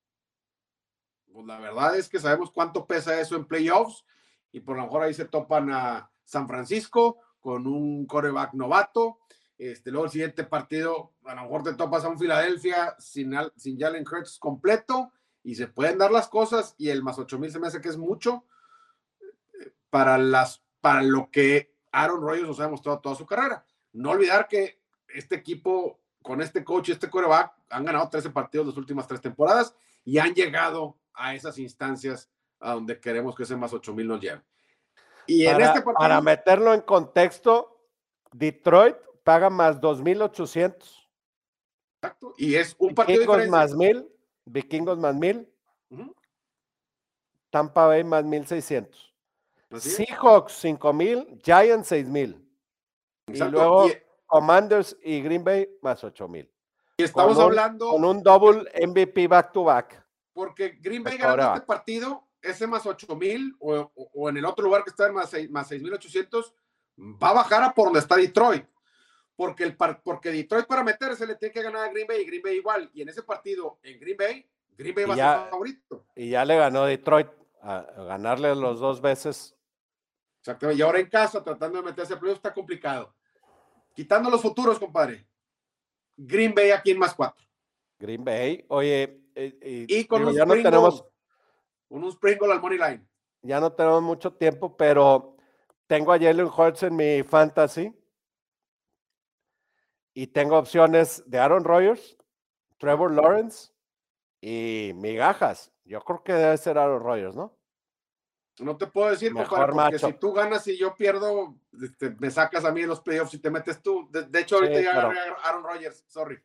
Pues la verdad es que sabemos cuánto pesa eso en playoffs y por lo mejor ahí se topan a San Francisco con un coreback novato. Este, luego el siguiente partido, a lo mejor te topas a un Filadelfia sin, sin Jalen Hurts completo y se pueden dar las cosas y el más 8000 se me hace que es mucho eh, para, las, para lo que Aaron Rodgers nos ha demostrado toda su carrera. No olvidar que este equipo, con este coach y este coreback, han ganado 13 partidos las últimas tres temporadas y han llegado a esas instancias a donde queremos que ese más 8000 nos lleve. Y para, en este para meterlo en contexto, Detroit paga más 2,800. Exacto. Y es un partido más 1,000. Vikingos más 1,000. Tampa Bay más 1,600. Seahawks 5,000. Giants 6,000. Y luego Commanders y Green Bay más 8,000. Y estamos hablando. Con un double MVP back to back. Porque Green Bay ganó este partido ese más 8000 o, o, en el otro lugar que está en más, 6, más 6800, va a bajar a por donde está Detroit. Porque, el, porque Detroit para meterse le tiene que ganar a Green Bay y Green Bay igual. Y en ese partido, en Green Bay, Green Bay va a ser favorito. Y ya le ganó Detroit a, ganarle los dos veces. Exactamente. Y ahora en casa, tratando de meterse a está complicado. Quitando los futuros, compadre. Green Bay aquí en más cuatro. Green Bay, oye, eh, y con los ya no tenemos un sprinkle al money line. Ya no tenemos mucho tiempo, pero tengo a Jalen Hurts en mi fantasy. Y tengo opciones de Aaron Rodgers, Trevor Lawrence y migajas. Yo creo que debe ser Aaron Rodgers, ¿no? No te puedo decir, Mejor porque si tú ganas y yo pierdo, este, me sacas a mí en los playoffs y te metes tú. De, hecho, ahorita ya agarré a Aaron Rodgers, sorry.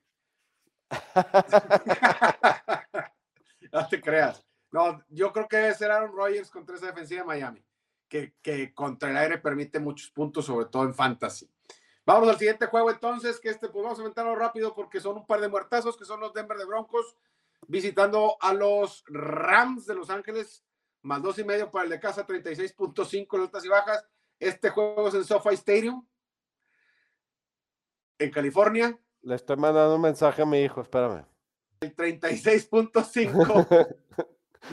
no te creas. No, yo creo que debe ser Aaron Rodgers contra esa defensiva de Miami, que, que contra el aire permite muchos puntos, sobre todo en fantasy. Vamos al siguiente juego entonces, que este, pues vamos a inventarlo rápido porque son un par de muertazos, que son los Denver de Broncos, visitando a los Rams de Los Ángeles, más dos y medio para el de casa, 36.5 altas y bajas. Este juego es en SoFi Stadium, en California. Le estoy mandando un mensaje a mi hijo, espérame. El 36.5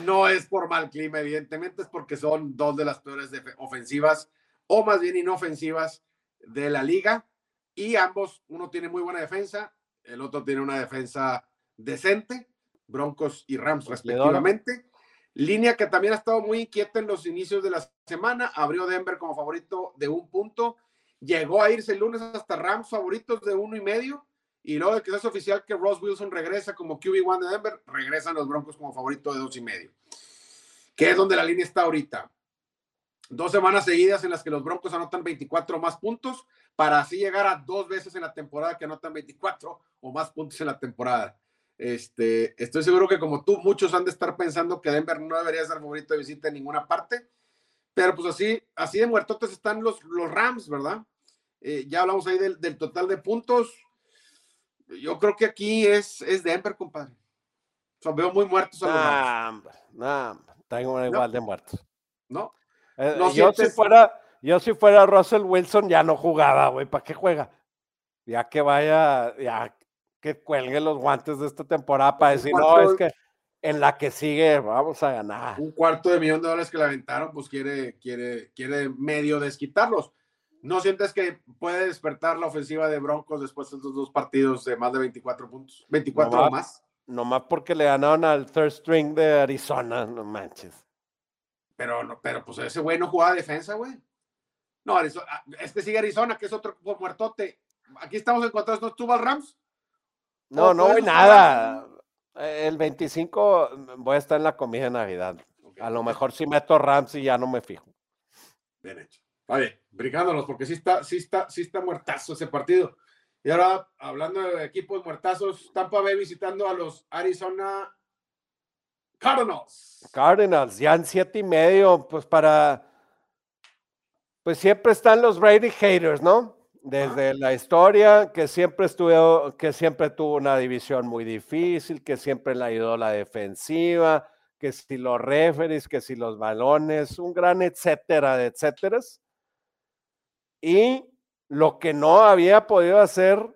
No es por mal clima, evidentemente, es porque son dos de las peores ofensivas, o más bien inofensivas, de la liga. Y ambos, uno tiene muy buena defensa, el otro tiene una defensa decente, Broncos y Rams respectivamente. Línea que también ha estado muy inquieta en los inicios de la semana. Abrió Denver como favorito de un punto. Llegó a irse el lunes hasta Rams favoritos de uno y medio. Y luego de que es oficial que Ross Wilson regresa como QB1 de Denver, regresan los Broncos como favorito de dos y medio. Que es donde la línea está ahorita. Dos semanas seguidas en las que los Broncos anotan 24 más puntos para así llegar a dos veces en la temporada que anotan 24 o más puntos en la temporada. Este, estoy seguro que como tú, muchos han de estar pensando que Denver no debería ser favorito de visita en ninguna parte, pero pues así, así de muertotes están los, los Rams, ¿verdad? Eh, ya hablamos ahí del, del, total de puntos. Yo creo que aquí es, es Denver, compadre. O sea, veo muy muertos a los nah, tengo igual de muertos. ¿No? Eh, yo, si fuera, yo si fuera Russell Wilson ya no jugaba, güey. ¿Para qué juega? Ya que vaya, ya que cuelgue los guantes de esta temporada para decir, no, es que en la que sigue vamos a ganar. Un cuarto de millón de dólares que le aventaron, pues quiere, quiere, quiere medio desquitarlos. ¿No sientes que puede despertar la ofensiva de Broncos después de estos dos partidos de más de 24 puntos? 24 o más. Nomás porque le ganaron al third string de Arizona, no manches. Pero, no, pero pues ese güey no jugaba defensa, güey. No, Arizona, ah, este sigue Arizona, que es otro muertote. Aquí estamos encontrados, ¿no tuvo al Rams? No, no voy nada. El 25 voy a estar en la comida de Navidad. A lo mejor si meto Rams y ya no me fijo. Bien hecho. Vale, brincándonos, porque sí está, sí está, sí está muertazo ese partido. Y ahora, hablando de equipos muertazos, Tampa Bay visitando a los Arizona Cardinals. Cardinals, ya en siete y medio, pues para Pues siempre están los Brady haters, ¿no? Desde la historia, que siempre estuvo, que siempre tuvo una división muy difícil, que siempre le ayudó la defensiva, que si los referees, que si los balones, un gran etcétera de etcéteras. Y lo que no había podido hacer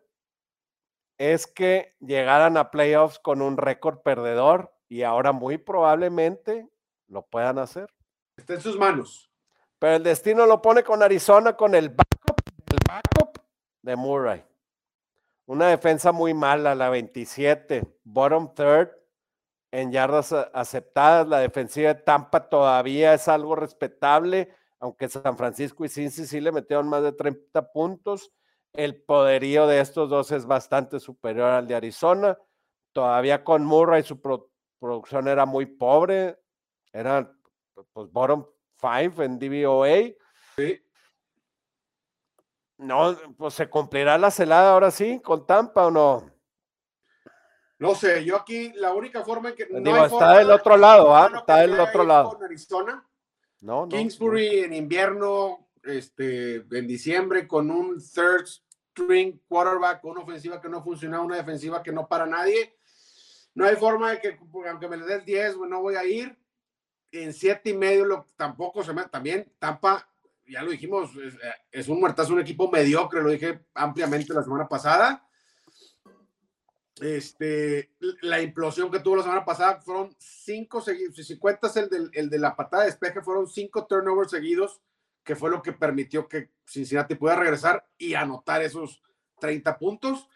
es que llegaran a playoffs con un récord perdedor y ahora muy probablemente lo puedan hacer. Está en sus manos. Pero el destino lo pone con Arizona con el backup, el backup de Murray. Una defensa muy mala, la 27, bottom third en yardas aceptadas. La defensiva de Tampa todavía es algo respetable, aunque San Francisco y Cincy sí le metieron más de 30 puntos. El poderío de estos dos es bastante superior al de Arizona. Todavía con Murray su producción era muy pobre. Era pues bottom five en DVOA. Sí. No, pues se cumplirá la celada ahora sí con Tampa o no. No sé, yo aquí la única forma en que. no está del otro lado, ¿ah? Está del otro lado. Arizona. No, Kingsbury en invierno, este, en diciembre, con un third string quarterback, una ofensiva que no funcionaba, una defensiva que no para nadie. No hay forma de que, aunque me le des 10, no voy a ir. En siete y medio lo, tampoco se me también Tampa ya lo dijimos es, un muertazo un equipo mediocre lo dije ampliamente la semana pasada. Este la implosión que tuvo la semana pasada fueron cinco seguidos si cuentas el, el de la patada de despeje fueron cinco turnovers seguidos que fue lo que permitió que Cincinnati pueda regresar y anotar esos 30 puntos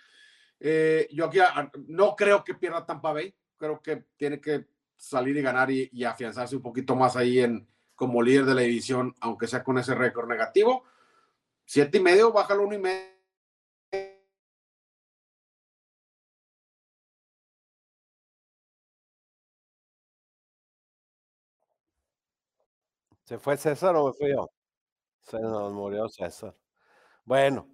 eh, yo aquí no creo que pierda Tampa Bay creo que tiene que salir y ganar y, afianzarse un poquito más ahí en como líder de la división, aunque sea con ese récord negativo. Siete y medio, bájalo uno y medio. ¿Se fue César o me fui yo? Se nos murió César. Bueno,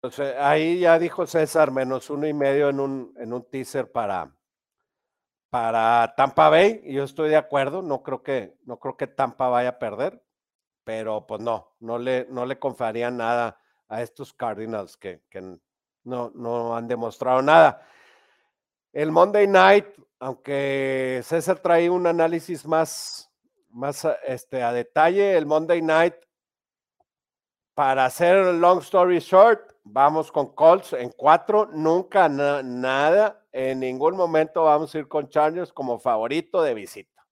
pues ahí ya dijo César, menos uno y medio en un, en un teaser para, para Tampa Bay, yo estoy de acuerdo, no creo que, no creo que Tampa vaya a perder, pero pues no, no le, no le confiaría nada a estos Cardinals que, no, no han demostrado nada. El Monday Night, aunque César trae un análisis más, más este, a detalle, el Monday Night, para hacer long story short, vamos con Colts en cuatro, nunca nada en ningún momento vamos a ir con Chargers como favorito de visita.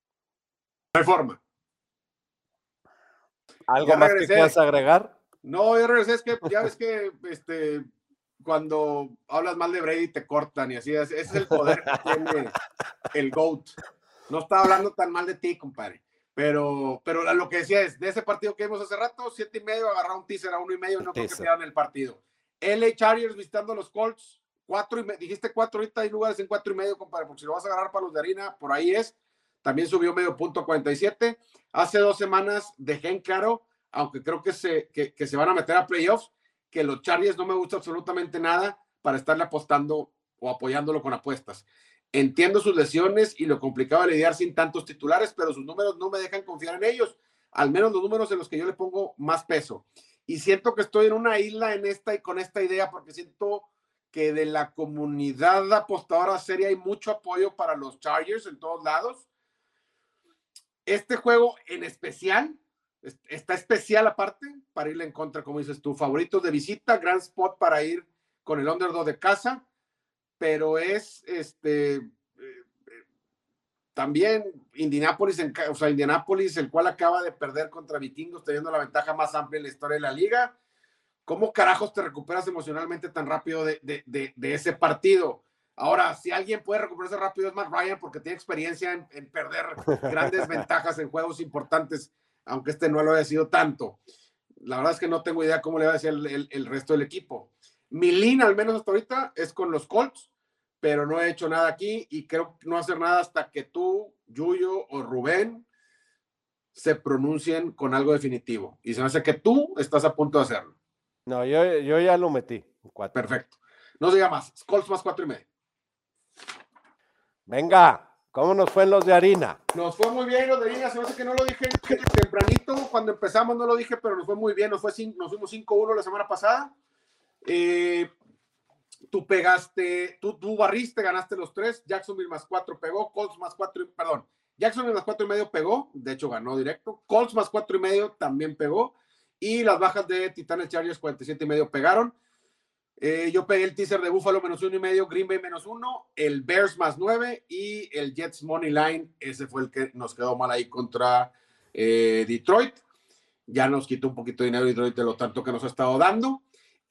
No hay forma. ¿Algo más que quieras agregar? No, regresé, es que ya ves que este, cuando hablas mal de Brady te cortan y así, ese es el poder que tiene el GOAT. No estaba hablando tan mal de ti, compadre. Pero, pero lo que decía es, de ese partido que vimos hace rato, siete y medio, agarrar un teaser a uno y medio, no creo que pierdan el partido. LA Chargers visitando los Colts, Cuatro y dijiste cuatro, ahorita hay lugares en cuatro y medio, compadre, porque si lo vas a agarrar para los de harina, por ahí es. También subió medio punto a 47. Hace dos semanas dejé en claro, aunque creo que se, que, se van a meter a playoffs, que los Chargers no me gusta absolutamente nada para estarle apostando o apoyándolo con apuestas. Entiendo sus lesiones y lo complicado de lidiar sin tantos titulares, pero sus números no me dejan confiar en ellos, al menos los números en los que yo le pongo más peso. Y siento que estoy en una isla en esta y con esta idea porque siento que de la comunidad apostadora seria hay mucho apoyo para los Chargers en todos lados. Este juego en especial, está especial aparte para irle en contra, como dices tú, favoritos de visita, gran spot para ir con el underdog de casa, pero es este eh, también Indianapolis, o sea, Indianapolis, el cual acaba de perder contra Vikingos, teniendo la ventaja más amplia en la historia de la liga ¿Cómo carajos te recuperas emocionalmente tan rápido de, ese partido? Ahora, si alguien puede recuperarse rápido es más Ryan porque tiene experiencia en, perder grandes ventajas en juegos importantes, aunque este no lo haya sido tanto. La verdad es que no tengo idea cómo le va a decir el, resto del equipo. Mi línea, al menos hasta ahorita, es con los Colts, pero no he hecho nada aquí y creo no hacer nada hasta que tú, Yuyo o Rubén se pronuncien con algo definitivo. Y se me hace que tú estás a punto de hacerlo. No, yo, yo ya lo metí. Perfecto. No diga más. Colts más cuatro y medio. Venga, ¿Cómo nos fue en los de harina? Nos fue muy bien los de harina, se me hace que no lo dije tempranito, cuando empezamos no lo dije, pero nos fue muy bien, nos, fue, nos fuimos 5-1 la semana pasada. Eh, tú pegaste, tú, tú barriste, ganaste los tres, Jacksonville más cuatro pegó, Colts más cuatro, perdón, Jacksonville más cuatro y medio pegó, de hecho ganó directo, Colts más cuatro y medio también pegó, y las bajas de Titanes Chargers 47 y medio pegaron. Eh, yo pegué el teaser de Buffalo menos uno y medio, Green Bay menos uno, el Bears más nueve y el Jets Money Line. Ese fue el que nos quedó mal ahí contra eh, Detroit. Ya nos quitó un poquito de dinero Detroit de lo tanto que nos ha estado dando.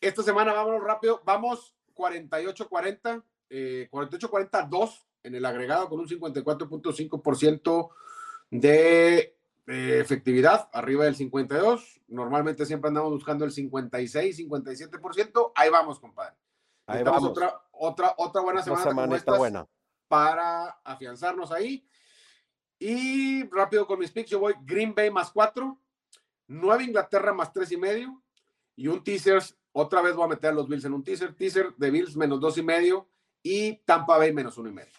Esta semana vámonos rápido, vamos 48-40, 48-42 en el agregado con un 54.5% de eh, efectividad arriba del 52. Normalmente siempre andamos buscando el 56, 57%. Ahí vamos, compadre. Ahí vamos. Otra, otra, otra buena semana, buena. para afianzarnos ahí. Y rápido con mis picks, yo voy Green Bay más 4, Nueva Inglaterra más 3 y medio y un teaser. Otra vez voy a meter a los Bills en un teaser. Teaser de Bills menos 2 y medio y Tampa Bay menos 1 y medio.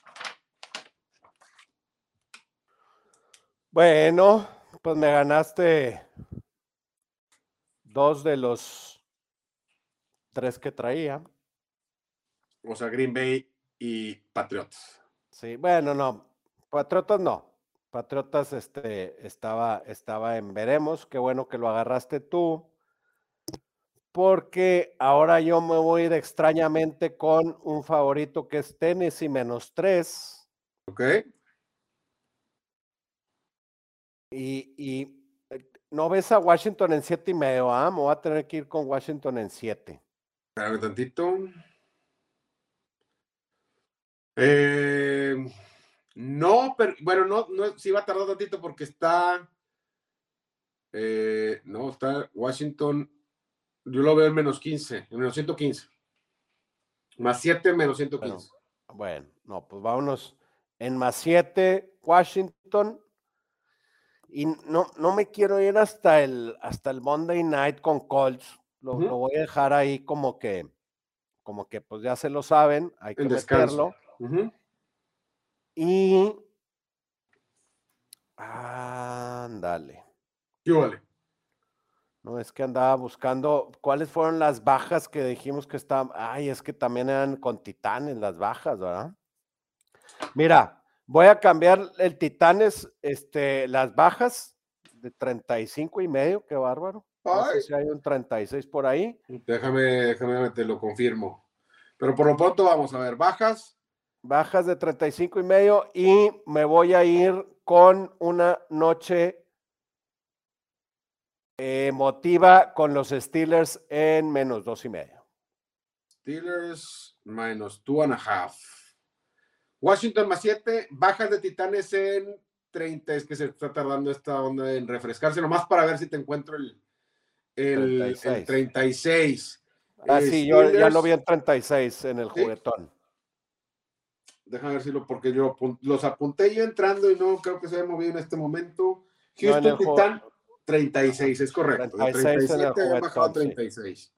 Bueno, pues me ganaste dos de los tres que traía. O sea, Green Bay y Patriotas. Sí, bueno, no. Patriotas no. Patriotas este, estaba, estaba en veremos. Qué bueno que lo agarraste tú. Porque ahora yo me voy a ir extrañamente con un favorito que es Tennessee menos tres. Ok. Y, eh, no ves a Washington en siete y medio, ¿ah? Me voy a tener que ir con Washington en siete. Espérame tantito. Eh, no, pero bueno, no, no, sí va a tardar tantito porque está. Eh, no, está Washington. Yo lo veo en menos 15, en menos 115. Más 7, menos 115. bueno, no, pues vámonos en más 7, Washington y no, no me quiero ir hasta el, hasta el Monday Night con Colts. Lo, voy a dejar ahí como que, como que pues ya se lo saben, hay que meterlo. Y ándale. ¿Qué vale? No, es que andaba buscando cuáles fueron las bajas que dijimos que estaban. Ay, es que también eran con titanes las bajas, ¿verdad? Mira, Voy a cambiar el Titanes, este, las bajas de 35 y medio, qué bárbaro. No sé si hay un 36 por ahí. Déjame, déjame, te lo confirmo. Pero por lo pronto vamos a ver, bajas. Bajas de 35 y medio y me voy a ir con una noche emotiva con los Steelers en menos dos y medio. Steelers menos two and a half. Washington más 7, bajas de Titanes en 30. Es que se está tardando esta onda en refrescarse, nomás para ver si te encuentro el, el 36. Ah, sí, yo ya lo vi en 36 en el juguetón. Déjame ver si lo, porque yo los apunté yo entrando y no creo que se haya movido en este momento. Houston Titan, 36, es correcto. 36 37 bajado 36.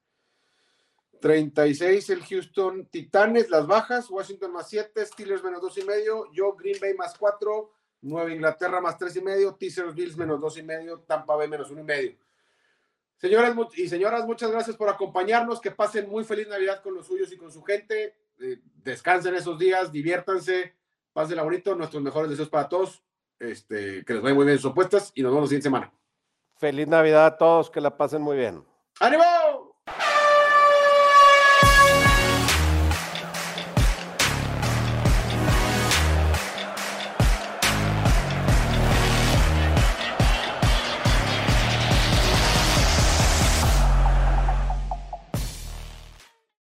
36 el Houston Titanes, las bajas, Washington más 7, Steelers menos 2 y medio, yo Green Bay más 4, Nueva Inglaterra más 3 y medio, Teasers Bills menos 2 y medio, Tampa Bay menos 1 y medio. Señoras y señoras, muchas gracias por acompañarnos, que pasen muy feliz Navidad con los suyos y con su gente, eh, descansen esos días, diviértanse, pasen bonito, nuestros mejores deseos para todos, este, que les vaya muy bien sus apuestas y nos vemos la siguiente semana. Feliz Navidad a todos, que la pasen muy bien. ¡Ánimo!